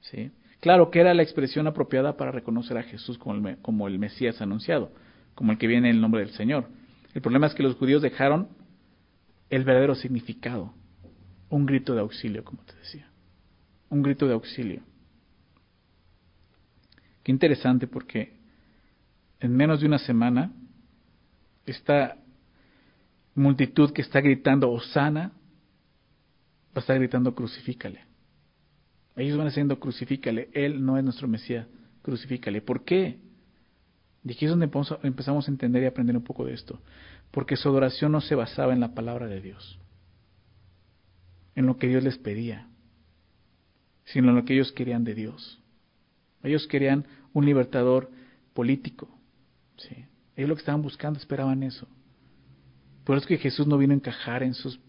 ¿sí? Claro que era la expresión apropiada para reconocer a Jesús como el, como el Mesías anunciado, como el que viene en el nombre del Señor. El problema es que los judíos dejaron el verdadero significado, un grito de auxilio, como te decía, un grito de auxilio. Qué interesante porque en menos de una semana esta multitud que está gritando Osana va a estar gritando crucifícale. Ellos van diciendo crucifícale, Él no es nuestro Mesías, crucifícale. ¿Por qué? Y aquí es donde empezamos a entender y aprender un poco de esto. Porque su adoración no se basaba en la palabra de Dios, en lo que Dios les pedía, sino en lo que ellos querían de Dios. Ellos querían un libertador político. ¿sí? Ellos lo que estaban buscando, esperaban eso. Por eso es que Jesús no vino a encajar en, sus,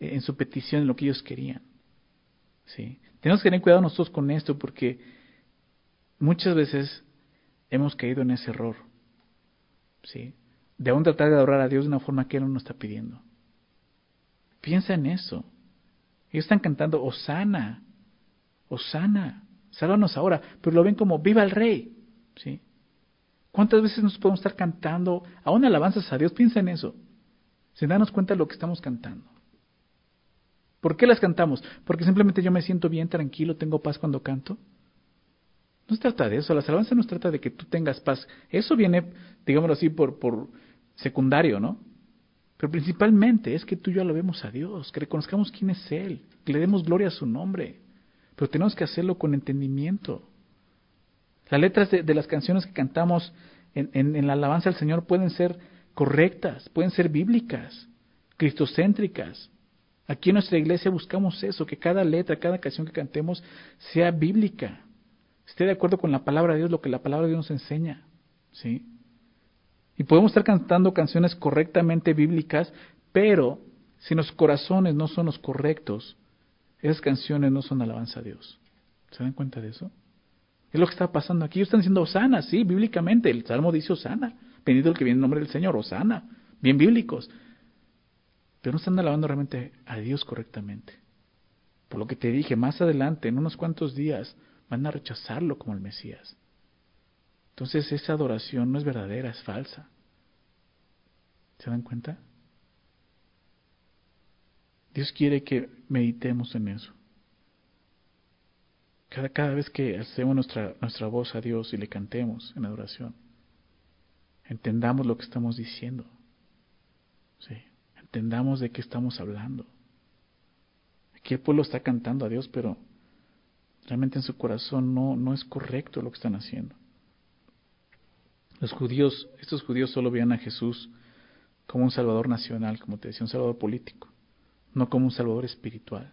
en su petición, en lo que ellos querían. ¿sí? Tenemos que tener cuidado nosotros con esto porque muchas veces hemos caído en ese error. ¿sí? De aún tratar de adorar a Dios de una forma que Él no nos está pidiendo. Piensa en eso. Ellos están cantando Osana, Osana, sálvanos ahora, pero lo ven como viva el rey. ¿sí? ¿Cuántas veces nos podemos estar cantando, aún alabanzas a Dios? Piensa en eso, sin darnos cuenta de lo que estamos cantando. ¿Por qué las cantamos? Porque simplemente yo me siento bien, tranquilo, tengo paz cuando canto. No se trata de eso, la alabanzas no se trata de que tú tengas paz. Eso viene, digámoslo así, por, por secundario, ¿no? Pero principalmente es que tú y yo vemos a Dios, que reconozcamos quién es Él, que le demos gloria a su nombre. Pero tenemos que hacerlo con entendimiento. Las letras de, las canciones que cantamos en, la alabanza al Señor pueden ser correctas, pueden ser bíblicas, cristocéntricas. Aquí en nuestra iglesia buscamos eso, que cada letra, cada canción que cantemos sea bíblica, esté de acuerdo con la palabra de Dios, lo que la palabra de Dios nos enseña. ¿sí? Y podemos estar cantando canciones correctamente bíblicas, pero si los corazones no son los correctos, esas canciones no son alabanza a Dios. ¿Se dan cuenta de eso? Es lo que está pasando aquí. Ellos están diciendo Osana, sí, bíblicamente. El Salmo dice Osana. Bendito el que viene en nombre del Señor, Osana. Bien bíblicos. Pero no están alabando realmente a Dios correctamente. Por lo que te dije, más adelante, en unos cuantos días, van a rechazarlo como el Mesías. Entonces esa adoración no es verdadera, es falsa. ¿Se dan cuenta? Dios quiere que meditemos en eso. Cada, cada vez que hacemos nuestra, nuestra voz a Dios y le cantemos en adoración, entendamos lo que estamos diciendo. Sí, entendamos de qué estamos hablando. Aquí el pueblo está cantando a Dios, pero realmente en su corazón no, no es correcto lo que están haciendo. Los judíos, estos judíos solo veían a Jesús como un salvador nacional, como te decía, un salvador político, no como un salvador espiritual.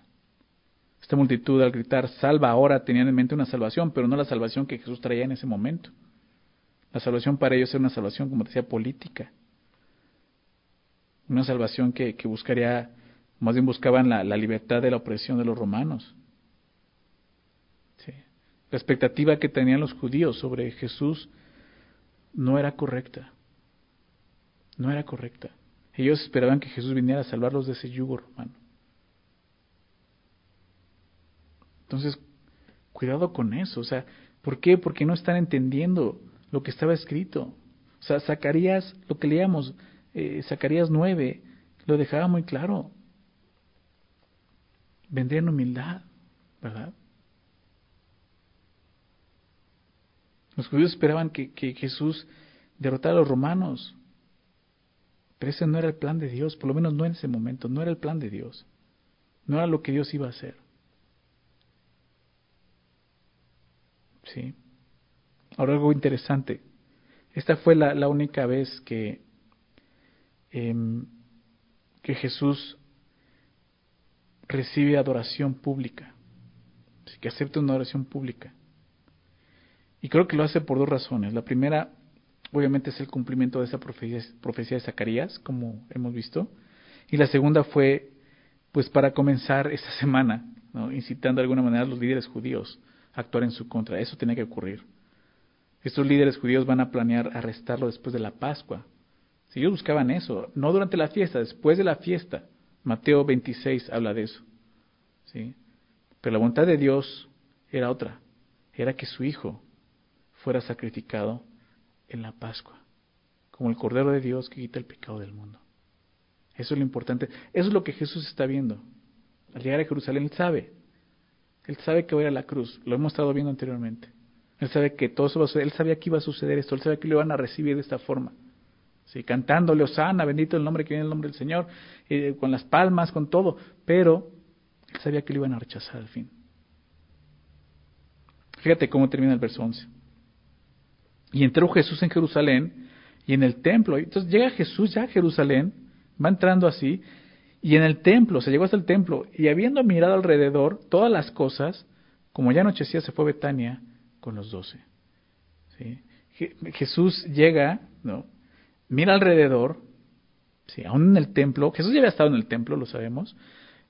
Esta multitud al gritar, salva ahora, tenían en mente una salvación, pero no la salvación que Jesús traía en ese momento. La salvación para ellos era una salvación, como decía, política. Una salvación que, buscaría, más bien buscaban la, libertad de la opresión de los romanos. La expectativa que tenían los judíos sobre Jesús no era correcta. No era correcta. Ellos esperaban que Jesús viniera a salvarlos de ese yugo romano. Entonces, cuidado con eso. O sea, ¿por qué? Porque no están entendiendo lo que estaba escrito. O sea, Zacarías, lo que leíamos, eh, Zacarías 9, lo dejaba muy claro. Vendría en humildad, ¿verdad? Los judíos esperaban que Jesús derrotara a los romanos, pero ese no era el plan de Dios, por lo menos no en ese momento, no era el plan de Dios. No era lo que Dios iba a hacer. ¿Sí? Ahora algo interesante. Esta fue la, la única vez que, em, que Jesús recibe adoración pública, que acepta una adoración pública. Y creo que lo hace por dos razones. La primera, obviamente, es el cumplimiento de esa profecía, profecía de Zacarías, como hemos visto. Y la segunda fue, pues, para comenzar esta semana, ¿no? incitando de alguna manera a los líderes judíos a actuar en su contra. Eso tenía que ocurrir. Estos líderes judíos van a planear arrestarlo después de la Pascua. Si ellos buscaban eso, no durante la fiesta, después de la fiesta. Mateo 26 habla de eso. ¿sí? Pero la voluntad de Dios era otra. Era que su Hijo fuera sacrificado en la Pascua, como el Cordero de Dios que quita el pecado del mundo. Eso es lo importante. Eso es lo que Jesús está viendo. Al llegar a Jerusalén, Él sabe. Él sabe que va a la cruz. Lo hemos estado viendo anteriormente. Él sabe que todo eso va a suceder. Él sabía que iba a suceder esto. Él sabe que lo iban a recibir de esta forma. ¿Sí? Cantándole, Osana, bendito el nombre que viene el nombre del Señor, eh, con las palmas, con todo. Pero él sabía que lo iban a rechazar al fin. Fíjate cómo termina el verso 11. Y entró Jesús en Jerusalén y en el templo. Entonces llega Jesús ya a Jerusalén, va entrando así, y en el templo, se llegó hasta el templo, y habiendo mirado alrededor todas las cosas, como ya anochecía, se fue a Betania con los doce. Jesús llega, ¿no? mira alrededor, aún en el templo, Jesús ya había estado en el templo, lo sabemos.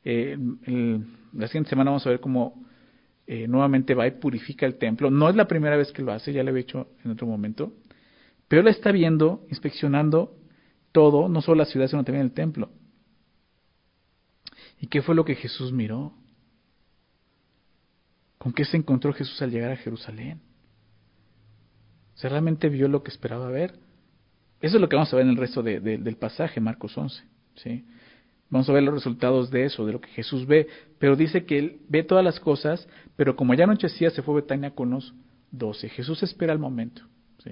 Eh, la siguiente semana vamos a ver cómo eh, nuevamente va y purifica el templo. No es la primera vez que lo hace, ya lo había hecho en otro momento. Pero él está viendo, inspeccionando todo, no solo la ciudad, sino también el templo. ¿Y qué fue lo que Jesús miró? ¿Con qué se encontró Jesús al llegar a Jerusalén? ¿Se realmente vio lo que esperaba ver? Eso es lo que vamos a ver en el resto del pasaje, Marcos 11. ¿sí? Vamos a ver los resultados de eso, de lo que Jesús ve. Pero dice que él ve todas las cosas, pero como ya anochecía, se fue a Betania con los doce. Jesús espera el momento. ¿sí?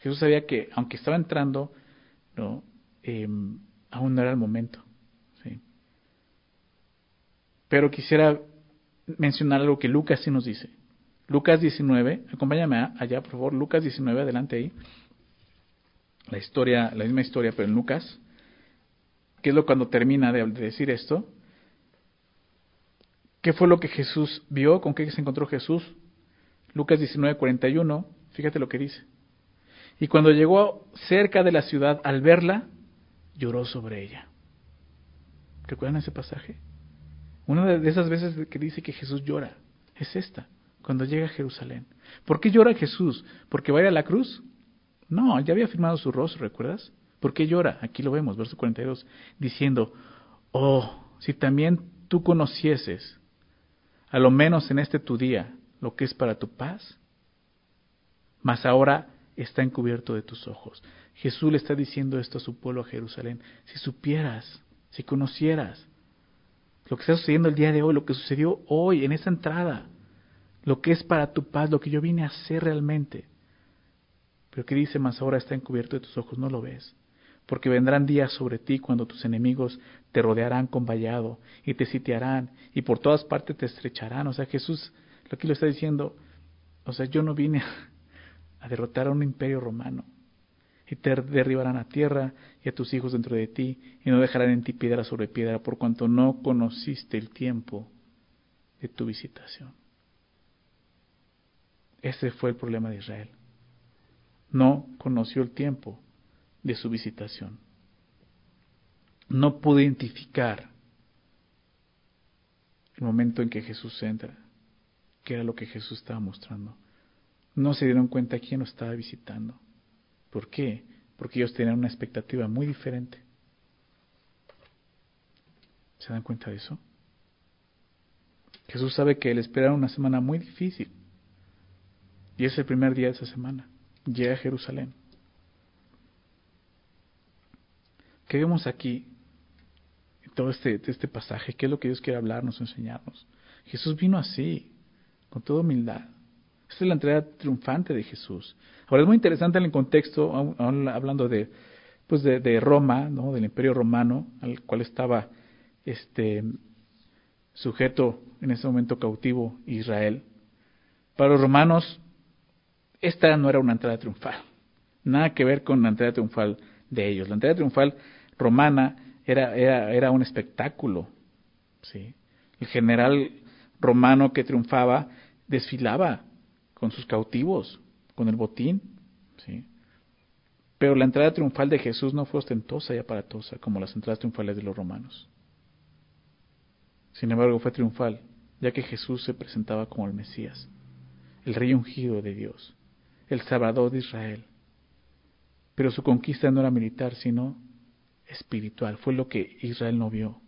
Jesús sabía que, aunque estaba entrando, em, aún no era el momento. Pero quisiera mencionar algo que Lucas sí nos dice. Lucas 19, acompáñame allá, por favor. Lucas 19, adelante ahí. La historia, la misma historia, pero en Lucas. ¿Qué es lo cuando termina de, decir esto? ¿Qué fue lo que Jesús vio? ¿Con qué se encontró Jesús? Lucas 19, 41. Fíjate lo que dice. Y cuando llegó cerca de la ciudad, al verla, lloró sobre ella. ¿Recuerdan ese pasaje? Una de esas veces que dice que Jesús llora es esta, cuando llega a Jerusalén. ¿Por qué llora Jesús? ¿Porque va a ir a la cruz? No, ya había firmado su rostro, ¿recuerdas? ¿Por qué llora? Aquí lo vemos, verso 42, diciendo, oh, si también tú conocieses, a lo menos en este tu día, lo que es para tu paz, mas ahora está encubierto de tus ojos. Jesús le está diciendo esto a su pueblo a Jerusalén. Si supieras, si conocieras lo que está sucediendo el día de hoy, lo que sucedió hoy en esa entrada, lo que es para tu paz, lo que yo vine a hacer realmente. Pero que dice más ahora está encubierto de tus ojos, no lo ves. Porque vendrán días sobre ti cuando tus enemigos te rodearán con vallado y te sitiarán y por todas partes te estrecharán. O sea, Jesús lo que lo está diciendo, o sea, yo no vine a derrotar a un imperio romano y te derribarán a tierra y a tus hijos dentro de ti, y no dejarán en ti piedra sobre piedra, por cuanto no conociste el tiempo de tu visitación. Ese fue el problema de Israel. No conoció el tiempo de su visitación. No pudo identificar el momento en que Jesús entra, que era lo que Jesús estaba mostrando. No se dieron cuenta quién lo estaba visitando. ¿Por qué? Porque ellos tenían una expectativa muy diferente. ¿Se dan cuenta de eso? Jesús sabe que le espera una semana muy difícil. Y es el primer día de esa semana. Llega a Jerusalén. ¿Qué vemos aquí? En todo este, este pasaje. ¿Qué es lo que Dios quiere hablarnos, enseñarnos? Jesús vino así, con toda humildad. Esa es la entrada triunfante de Jesús. Ahora es muy interesante en el contexto, hablando de, pues de, Roma, ¿no? del Imperio Romano, al cual estaba este sujeto en ese momento cautivo Israel. Para los romanos, esta no era una entrada triunfal, nada que ver con la entrada triunfal de ellos. La entrada triunfal romana era, era, era un espectáculo. ¿sí? El general romano que triunfaba desfilaba con sus cautivos, con el botín. ¿sí? Pero la entrada triunfal de Jesús no fue ostentosa y aparatosa como las entradas triunfales de los romanos. Sin embargo, fue triunfal, ya que Jesús se presentaba como el Mesías, el rey ungido de Dios, el Salvador de Israel. Pero su conquista no era militar, sino espiritual. Fue lo que Israel no vio.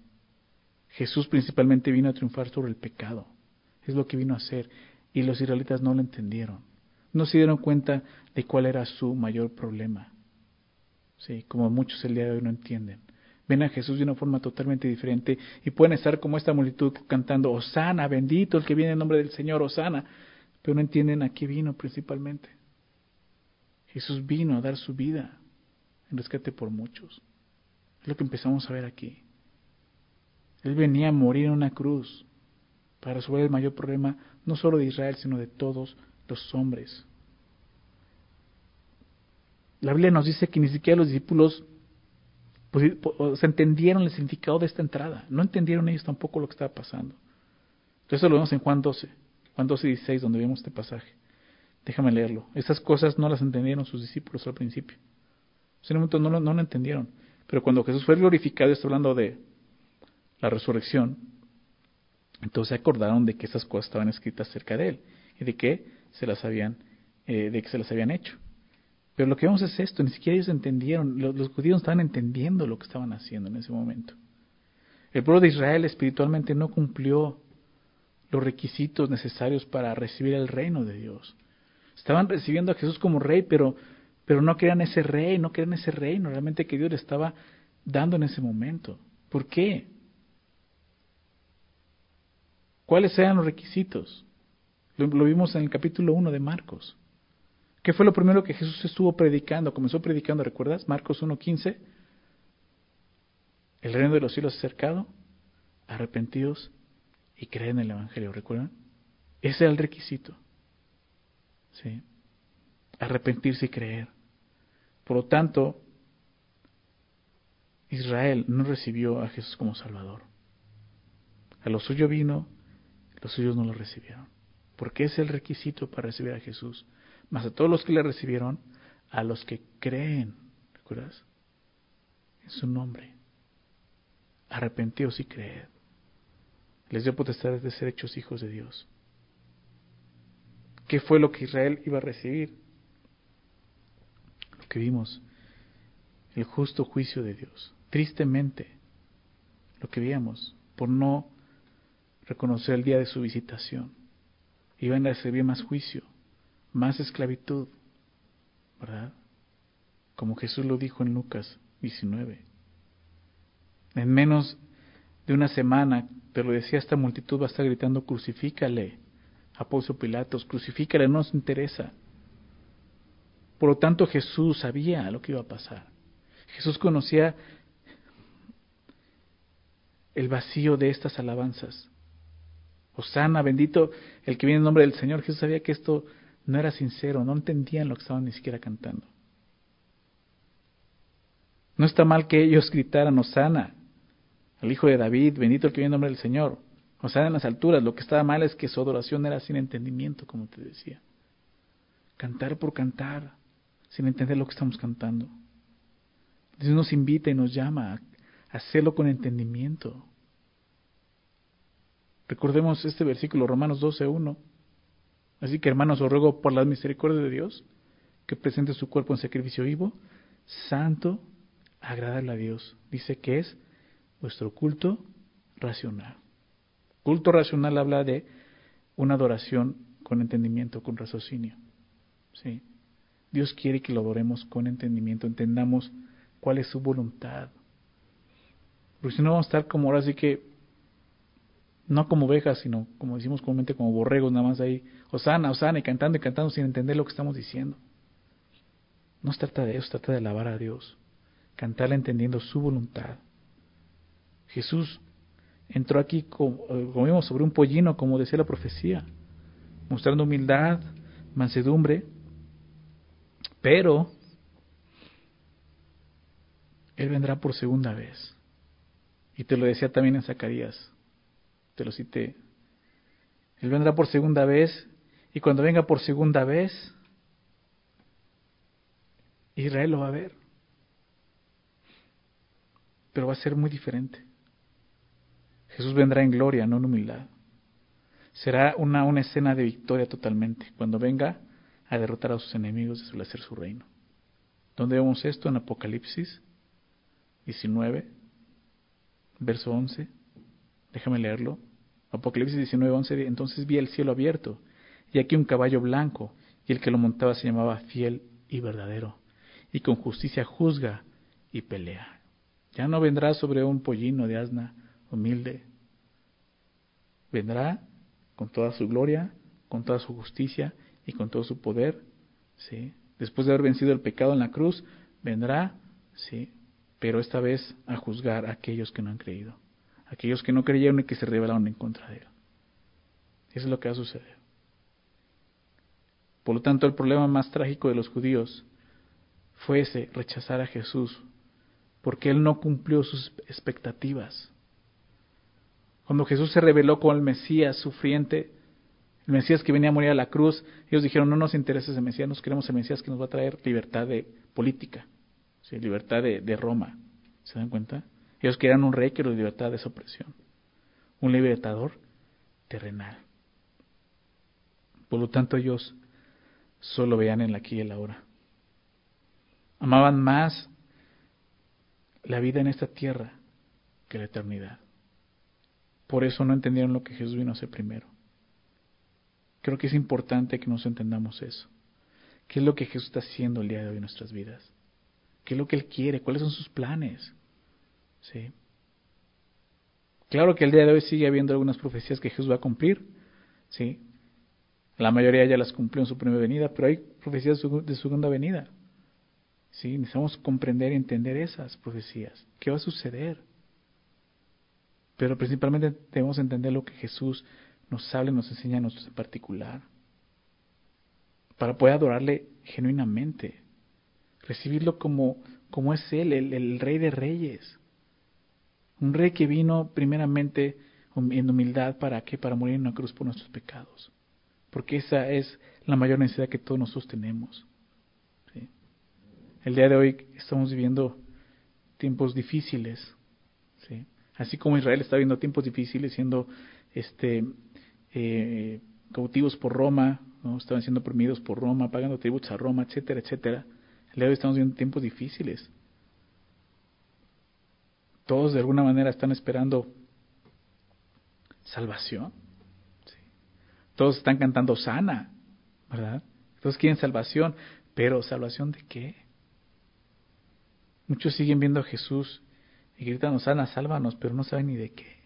Jesús principalmente vino a triunfar sobre el pecado. Es lo que vino a hacer. Y los israelitas no lo entendieron. No se dieron cuenta de cuál era su mayor problema. Sí, como muchos el día de hoy no entienden. Ven a Jesús de una forma totalmente diferente y pueden estar como esta multitud cantando, Osana, bendito el que viene en nombre del Señor, Osana. Pero no entienden a qué vino principalmente. Jesús vino a dar su vida en rescate por muchos. Es lo que empezamos a ver aquí. Él venía a morir en una cruz para resolver el mayor problema no solo de Israel, sino de todos los hombres. La Biblia nos dice que ni siquiera los discípulos pues, entendieron el significado de esta entrada. No entendieron ellos tampoco lo que estaba pasando. Entonces lo vemos en Juan 12, Juan 12, 16, donde vemos este pasaje. Déjame leerlo. Esas cosas no las entendieron sus discípulos al principio. En un momento no lo entendieron. Pero cuando Jesús fue glorificado, está hablando de la resurrección, entonces se acordaron de que esas cosas estaban escritas cerca de él y de que se las habían, eh, de que se las habían hecho. Pero lo que vemos es esto, ni siquiera ellos entendieron, los, los judíos estaban entendiendo lo que estaban haciendo en ese momento. El pueblo de Israel espiritualmente no cumplió los requisitos necesarios para recibir el reino de Dios. Estaban recibiendo a Jesús como rey, pero, pero no querían ese rey, no querían ese reino realmente que Dios le estaba dando en ese momento. ¿Por qué? ¿Cuáles eran los requisitos? Lo, vimos en el capítulo 1 de Marcos. ¿Qué fue lo primero que Jesús estuvo predicando? Comenzó predicando, ¿recuerdas? Marcos 1.15. El reino de los cielos acercado, arrepentidos y creen en el Evangelio, ¿recuerdan? Ese era el requisito. ¿Sí? Arrepentirse y creer. Por lo tanto, Israel no recibió a Jesús como Salvador. A lo suyo vino los suyos no lo recibieron. Porque es el requisito para recibir a Jesús. Más a todos los que le recibieron, a los que creen, ¿recuerdas? En su nombre. Arrepentíos y creed. Les dio potestad de ser hechos hijos de Dios. ¿Qué fue lo que Israel iba a recibir? Lo vimos, el justo juicio de Dios. Tristemente, lo que vimos, por no reconocer el día de su visitación. Iban a recibir más juicio, más esclavitud, ¿verdad? Como Jesús lo dijo en Lucas 19. En menos de una semana, pero decía esta multitud va a estar gritando, crucifícale, a Pilatos, crucifícale, no nos interesa. Por lo tanto, Jesús sabía lo que iba a pasar. Jesús conocía el vacío de estas alabanzas. Osana, bendito el que viene en nombre del Señor. Jesús sabía que esto no era sincero, no entendían lo que estaban ni siquiera cantando. No está mal que ellos gritaran Osana, el hijo de David, bendito el que viene en nombre del Señor. Osana en las alturas, lo que estaba mal es que su adoración era sin entendimiento, como te decía. Cantar por cantar, sin entender lo que estamos cantando. Dios nos invita y nos llama a hacerlo con entendimiento. Recordemos este versículo, Romanos 12.1. Así que hermanos, os ruego por la misericordia de Dios que presente su cuerpo en sacrificio vivo, santo, agradable a Dios. Dice que es vuestro culto racional. Culto racional habla de una adoración con entendimiento, con raciocinio. ¿Sí? Dios quiere que lo adoremos con entendimiento, entendamos cuál es su voluntad. Porque si no vamos a estar como ahora sí que No como ovejas, sino como decimos comúnmente como borregos, nada más ahí, Osana, Osana, y cantando y cantando sin entender lo que estamos diciendo. No se trata de eso, se trata de alabar a Dios, cantarle entendiendo su voluntad. Jesús entró aquí, como, vimos, sobre un pollino, como decía la profecía, mostrando humildad, mansedumbre, pero Él vendrá por segunda vez. Y te lo decía también en Zacarías, te lo cité. Él vendrá por segunda vez y cuando venga por segunda vez, Israel lo va a ver. Pero va a ser muy diferente. Jesús vendrá en gloria, no en humildad. Será una, una escena de victoria totalmente, cuando venga a derrotar a sus enemigos y establecer su reino. ¿Dónde vemos esto? En Apocalipsis 19, verso 11. Déjame leerlo. Apocalipsis 19, 11. Entonces vi el cielo abierto, y aquí un caballo blanco, y el que lo montaba se llamaba fiel y verdadero, y con justicia juzga y pelea. Ya no vendrá sobre un pollino de asna humilde. Vendrá con toda su gloria, con toda su justicia y con todo su poder, ¿sí? Después de haber vencido el pecado en la cruz, vendrá, ¿sí? Pero esta vez a juzgar a aquellos que no han creído, aquellos que no creyeron y que se rebelaron en contra de él. Eso es lo que va a suceder. Por lo tanto, el problema más trágico de los judíos fue ese, rechazar a Jesús, porque él no cumplió sus expectativas. Cuando Jesús se reveló como el Mesías sufriente, Mesías que venía a morir a la cruz, ellos dijeron, no nos interesa ese Mesías, nos queremos el Mesías que nos va a traer libertad de política, libertad de, de Roma. ¿Se dan cuenta? Ellos querían un rey que los libertad de esa opresión, un libertador terrenal. Por lo tanto, ellos solo veían en la aquí y el ahora. Amaban más la vida en esta tierra que la eternidad. Por eso no entendieron lo que Jesús vino a hacer primero. Creo que es importante que nos entendamos eso. ¿Qué es lo que Jesús está haciendo el día de hoy en nuestras vidas? ¿Qué es lo que Él quiere? ¿Cuáles son sus planes? ¿Sí? Claro que el día de hoy sigue habiendo algunas profecías que Jesús va a cumplir. ¿Sí? La mayoría ya las cumplió en su primera venida, pero hay profecías de segunda venida. ¿Sí? Necesitamos comprender y entender esas profecías. ¿Qué va a suceder? Pero principalmente debemos entender lo que Jesús nos habla y nos enseña a nosotros en particular. Para poder adorarle genuinamente. Recibirlo como, como es Él, el, Rey de Reyes. Un Rey que vino primeramente en humildad para qué? Para morir en una cruz por nuestros pecados. Porque esa es la mayor necesidad que todos nosotros tenemos. El día de hoy estamos viviendo tiempos difíciles. ¿sí? Así como Israel está viendo tiempos difíciles, siendo este, eh, cautivos por Roma, ¿no? estaban siendo oprimidos por Roma, pagando tributos a Roma, etcétera, etcétera. El día de hoy estamos viendo tiempos difíciles. Todos de alguna manera están esperando salvación. Todos están cantando sana, ¿verdad? Todos quieren salvación, pero ¿salvación de qué? Muchos siguen viendo a Jesús y gritan, sana, sálvanos, pero no saben ni de qué.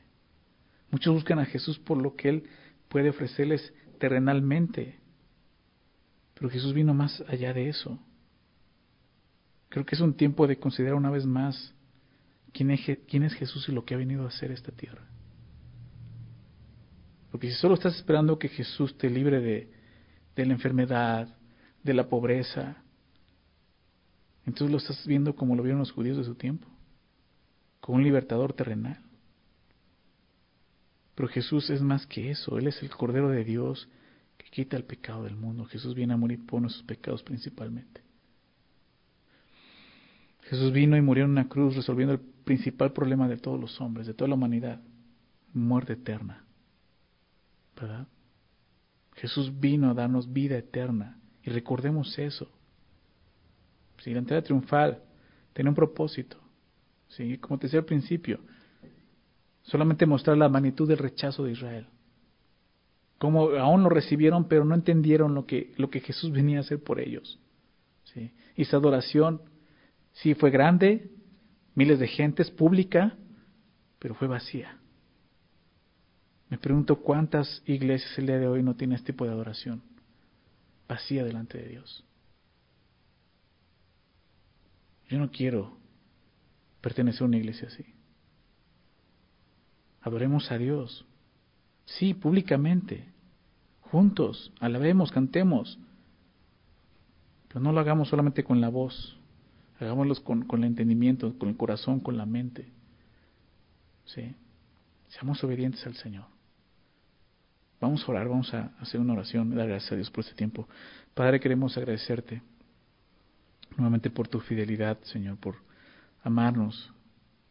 Muchos buscan a Jesús por lo que Él puede ofrecerles terrenalmente. Pero Jesús vino más allá de eso. Creo que es un tiempo de considerar una vez más quién es, Jesús y lo que ha venido a hacer esta tierra. Porque si solo estás esperando que Jesús te libre de, de la enfermedad, de la pobreza, entonces lo estás viendo como lo vieron los judíos de su tiempo como un libertador terrenal. Pero Jesús es más que eso, Él es el Cordero de Dios que quita el pecado del mundo. Jesús viene a morir por nuestros pecados principalmente. Jesús vino y murió en una cruz resolviendo el principal problema de todos los hombres, de toda la humanidad, muerte eterna. ¿Verdad? Jesús vino a darnos vida eterna y recordemos eso. Si la entrada triunfal tiene un propósito, ¿sí? Como te decía al principio, solamente mostrar la magnitud del rechazo de Israel. Como aún lo recibieron, pero no entendieron lo que, lo que Jesús venía a hacer por ellos. ¿sí? Y esa adoración, sí, fue grande, miles de gentes, pública, pero fue vacía. Me pregunto cuántas iglesias el día de hoy no tienen este tipo de adoración, vacía delante de Dios. Yo no quiero pertenecer a una iglesia así. Adoremos a Dios. Sí, públicamente. Juntos. Alabemos, cantemos. Pero no lo hagamos solamente con la voz. Hagámoslo con, con el entendimiento, con el corazón, con la mente. ¿Sí? Seamos obedientes al Señor. Vamos a orar, vamos a hacer una oración, dar gracias a Dios por este tiempo. Padre, queremos agradecerte nuevamente por tu fidelidad, Señor, por amarnos,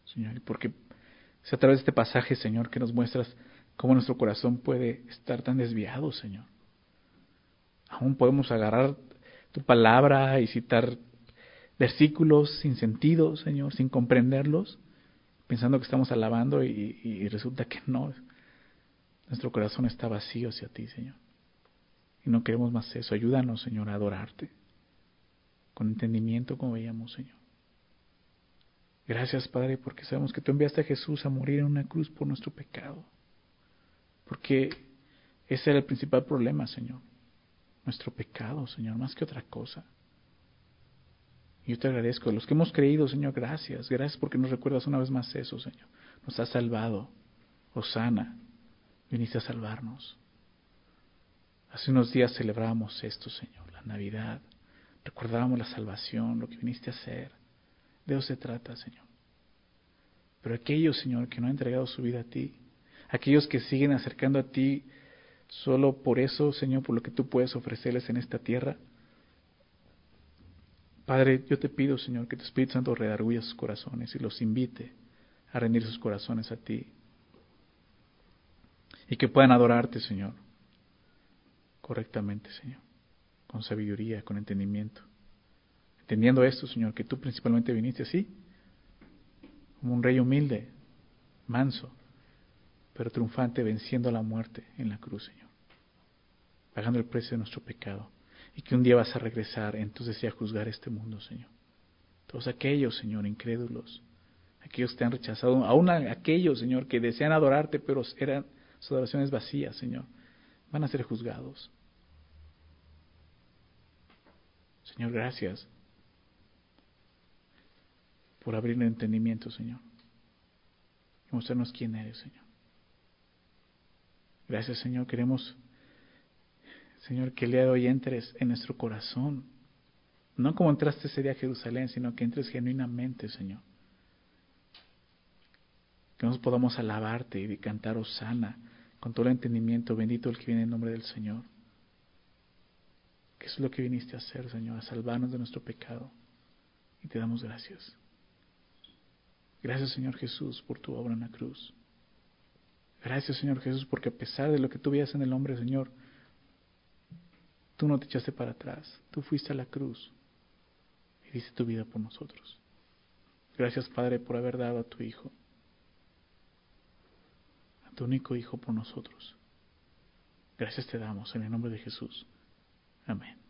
Señor, y porque es a través de este pasaje, Señor, que nos muestras cómo nuestro corazón puede estar tan desviado, Señor. Aún podemos agarrar tu palabra y citar versículos sin sentido, Señor, sin comprenderlos, pensando que estamos alabando y, resulta que no. Nuestro corazón está vacío hacia ti, Señor. Y no queremos más eso. Ayúdanos, Señor, a adorarte con entendimiento como veíamos, Señor. Gracias, Padre, porque sabemos que tú enviaste a Jesús a morir en una cruz por nuestro pecado. Porque ese era el principal problema, Señor. Nuestro pecado, Señor, más que otra cosa. Y yo te agradezco. Los que hemos creído, Señor, gracias. Gracias porque nos recuerdas una vez más eso, Señor. Nos has salvado. Osana, viniste a salvarnos. Hace unos días celebrábamos esto, Señor, la Navidad. Recordábamos la salvación, lo que viniste a hacer. De eso se trata, Señor. Pero aquellos, Señor, que no han entregado su vida a ti, aquellos que siguen acercando a ti solo por eso, Señor, por lo que tú puedes ofrecerles en esta tierra, Padre, yo te pido, Señor, que tu Espíritu Santo redarguya sus corazones y los invite a rendir sus corazones a ti. Y que puedan adorarte, Señor, correctamente, Señor, con sabiduría, con entendimiento. Entendiendo esto, Señor, que tú principalmente viniste así, como un rey humilde, manso, pero triunfante, venciendo la muerte en la cruz, Señor, pagando el precio de nuestro pecado y que un día vas a regresar entonces y a juzgar este mundo, Señor. Todos aquellos, Señor, incrédulos, aquellos que te han rechazado, aún aquellos, Señor, que desean adorarte, pero eran sus adoraciones vacías, Señor, van a ser juzgados. Señor, gracias por abrir el entendimiento, Señor, y mostrarnos quién eres, Señor. Gracias, Señor, queremos Señor, que el día de hoy entres en nuestro corazón. No como entraste ese día a Jerusalén, sino que entres genuinamente, Señor. Que nos podamos alabarte y cantar Osana con todo el entendimiento. Bendito el que viene en nombre del Señor. Que es lo que viniste a hacer, Señor, a salvarnos de nuestro pecado. Y te damos gracias. Gracias, Señor Jesús, por tu obra en la cruz. Gracias, Señor Jesús, porque a pesar de lo que tú veías en el hombre, Señor, Tú no te echaste para atrás, tú fuiste a la cruz y diste tu vida por nosotros. Gracias Padre por haber dado a tu Hijo, a tu único Hijo por nosotros. Gracias te damos en el nombre de Jesús. Amén.